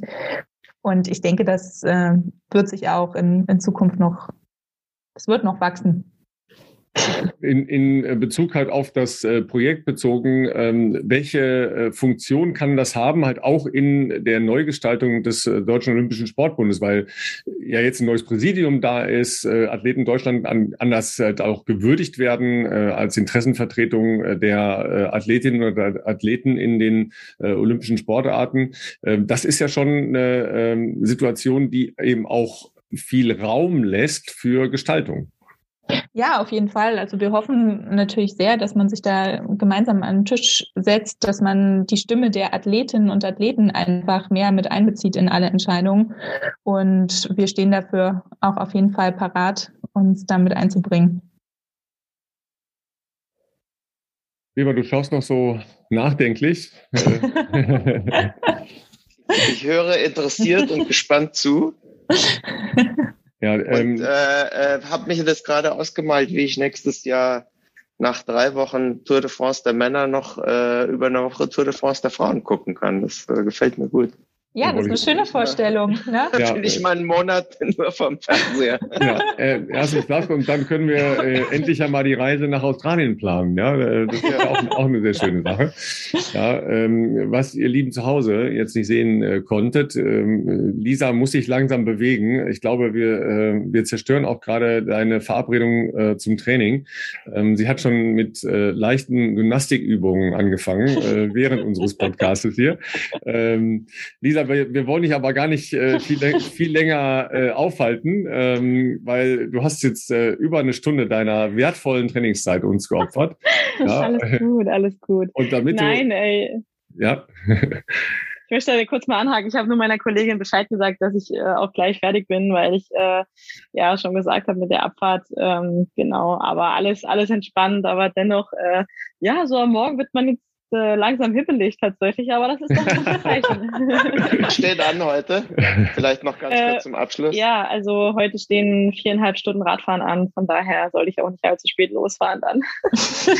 Und ich denke, das äh, wird sich auch in, in Zukunft noch, es wird noch wachsen. In, in Bezug halt auf das äh, Projekt bezogen, ähm, welche äh, Funktion kann das haben, halt auch in der Neugestaltung des äh, Deutschen Olympischen Sportbundes, weil ja jetzt ein neues Präsidium da ist, äh, Athleten Deutschland an, anders halt auch gewürdigt werden äh, als Interessenvertretung der äh, Athletinnen oder Athleten in den äh, olympischen Sportarten. Äh, das ist ja schon eine äh, Situation, die eben auch viel Raum lässt für Gestaltung. Ja, auf jeden Fall. Also wir hoffen natürlich sehr, dass man sich da gemeinsam an den Tisch setzt, dass man die Stimme der Athletinnen und Athleten einfach mehr mit einbezieht in alle Entscheidungen. Und wir stehen dafür auch auf jeden Fall parat, uns damit einzubringen. Weber, du schaust noch so nachdenklich. ich höre interessiert und gespannt zu. Ja, ähm, und äh, äh, habe mich das gerade ausgemalt, wie ich nächstes Jahr nach drei Wochen Tour de France der Männer noch äh, über eine Woche Tour de France der Frauen gucken kann. Das äh, gefällt mir gut. Ja, das ist eine schöne Vorstellung. Ne? Ja. Bin ich mal einen Monat nur vom Fernseher. Ja, äh, erst ins Glasgow und dann können wir äh, endlich einmal die Reise nach Australien planen. Ja, äh, das ist ja auch, auch eine sehr schöne Sache. Ja, ähm, was ihr Lieben zu Hause jetzt nicht sehen äh, konntet, ähm, Lisa muss sich langsam bewegen. Ich glaube, wir, äh, wir zerstören auch gerade deine Verabredung äh, zum Training. Ähm, sie hat schon mit äh, leichten Gymnastikübungen angefangen äh, während unseres Podcasts hier. Ähm, Lisa, wir, wir wollen dich aber gar nicht äh, viel, viel länger äh, aufhalten, ähm, weil du hast jetzt äh, über eine Stunde deiner wertvollen Trainingszeit uns geopfert. Ja. alles gut, alles gut. Und damit Nein, du, ey. Ja. ich möchte da kurz mal anhaken. Ich habe nur meiner Kollegin Bescheid gesagt, dass ich äh, auch gleich fertig bin, weil ich äh, ja schon gesagt habe mit der Abfahrt. Ähm, genau, aber alles, alles entspannt, aber dennoch, äh, ja, so am Morgen wird man jetzt äh, langsam hippelig tatsächlich, aber das ist doch ein Zeichen. Steht an heute. Vielleicht noch ganz kurz zum Abschluss. Ja, also heute stehen viereinhalb Stunden Radfahren an. Von daher soll ich auch nicht allzu spät losfahren dann.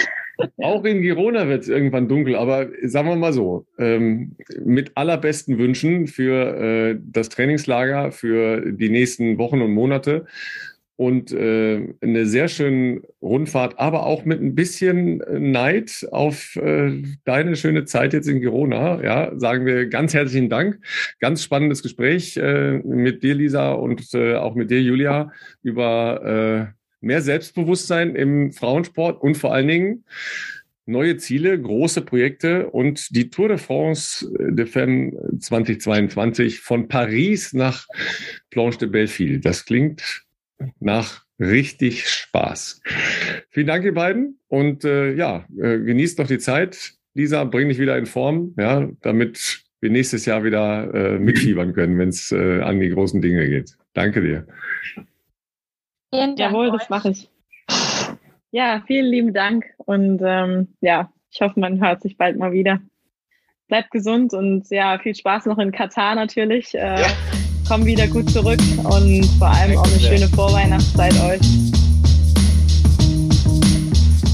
Auch in Girona wird es irgendwann dunkel, aber sagen wir mal so, ähm, mit allerbesten Wünschen für äh, das Trainingslager, für die nächsten Wochen und Monate und äh, eine sehr schöne Rundfahrt, aber auch mit ein bisschen Neid auf äh, deine schöne Zeit jetzt in Girona. Ja, sagen wir ganz herzlichen Dank. Ganz spannendes Gespräch äh, mit dir, Lisa, und äh, auch mit dir, Julia, über äh, mehr Selbstbewusstsein im Frauensport und vor allen Dingen neue Ziele, große Projekte und die Tour de France de Femme 2022 von Paris nach Planche de Belleville. Das klingt nach richtig Spaß. Vielen Dank, ihr beiden. Und äh, ja, äh, genießt noch die Zeit. Lisa, bring dich wieder in Form, ja, damit wir nächstes Jahr wieder äh, mitfiebern können, wenn es äh, an die großen Dinge geht. Danke dir. Jawohl, das mache ich. Ja, vielen lieben Dank und ähm, ja, ich hoffe, man hört sich bald mal wieder. Bleibt gesund und ja, viel Spaß noch in Katar natürlich. Äh, ja komm wieder gut zurück und vor allem auch eine schöne Vorweihnachtszeit euch.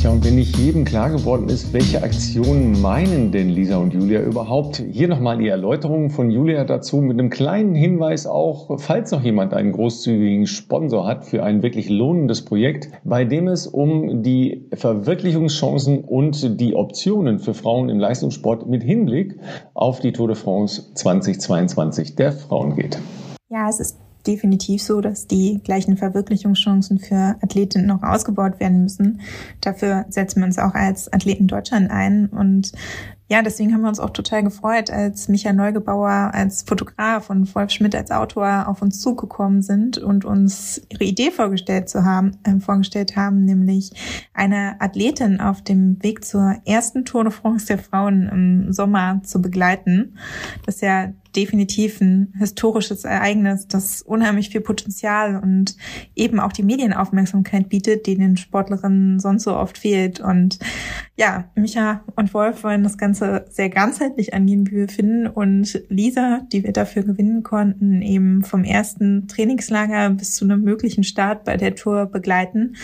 Tja, und wenn nicht jedem klar geworden ist, welche Aktionen meinen denn Lisa und Julia überhaupt? Hier nochmal die Erläuterung von Julia dazu mit einem kleinen Hinweis auch, falls noch jemand einen großzügigen Sponsor hat für ein wirklich lohnendes Projekt, bei dem es um die Verwirklichungschancen und die Optionen für Frauen im Leistungssport mit Hinblick auf die Tour de France 2022 der Frauen geht. Ja, es ist definitiv so, dass die gleichen Verwirklichungschancen für Athletinnen noch ausgebaut werden müssen. Dafür setzen wir uns auch als Athleten Deutschland ein und ja, deswegen haben wir uns auch total gefreut, als Michael Neugebauer als Fotograf und Wolf Schmidt als Autor auf uns zugekommen sind und uns ihre Idee vorgestellt zu haben, äh, vorgestellt haben, nämlich eine Athletin auf dem Weg zur ersten Tour de France der Frauen im Sommer zu begleiten. Das ist ja definitiv ein historisches Ereignis, das unheimlich viel Potenzial und eben auch die Medienaufmerksamkeit bietet, die den Sportlerinnen sonst so oft fehlt. Und ja, Micha und Wolf wollen das Ganze sehr ganzheitlich angehen, wie wir finden. Und Lisa, die wir dafür gewinnen konnten, eben vom ersten Trainingslager bis zu einem möglichen Start bei der Tour begleiten.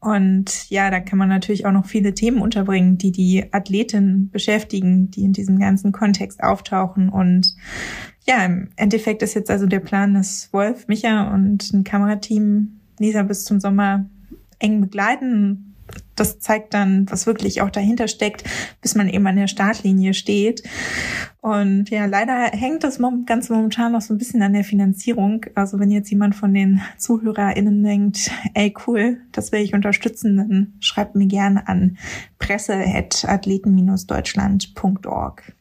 Und ja, da kann man natürlich auch noch viele Themen unterbringen, die die Athletin beschäftigen, die in diesem ganzen Kontext auftauchen. Und ja, im Endeffekt ist jetzt also der Plan, dass Wolf, Micha und ein Kamerateam Lisa bis zum Sommer eng begleiten, das zeigt dann, was wirklich auch dahinter steckt, bis man eben an der Startlinie steht. Und ja, leider hängt das Ganze momentan noch so ein bisschen an der Finanzierung. Also wenn jetzt jemand von den ZuhörerInnen denkt, ey cool, das will ich unterstützen, dann schreibt mir gerne an presse.athleten-deutschland.org.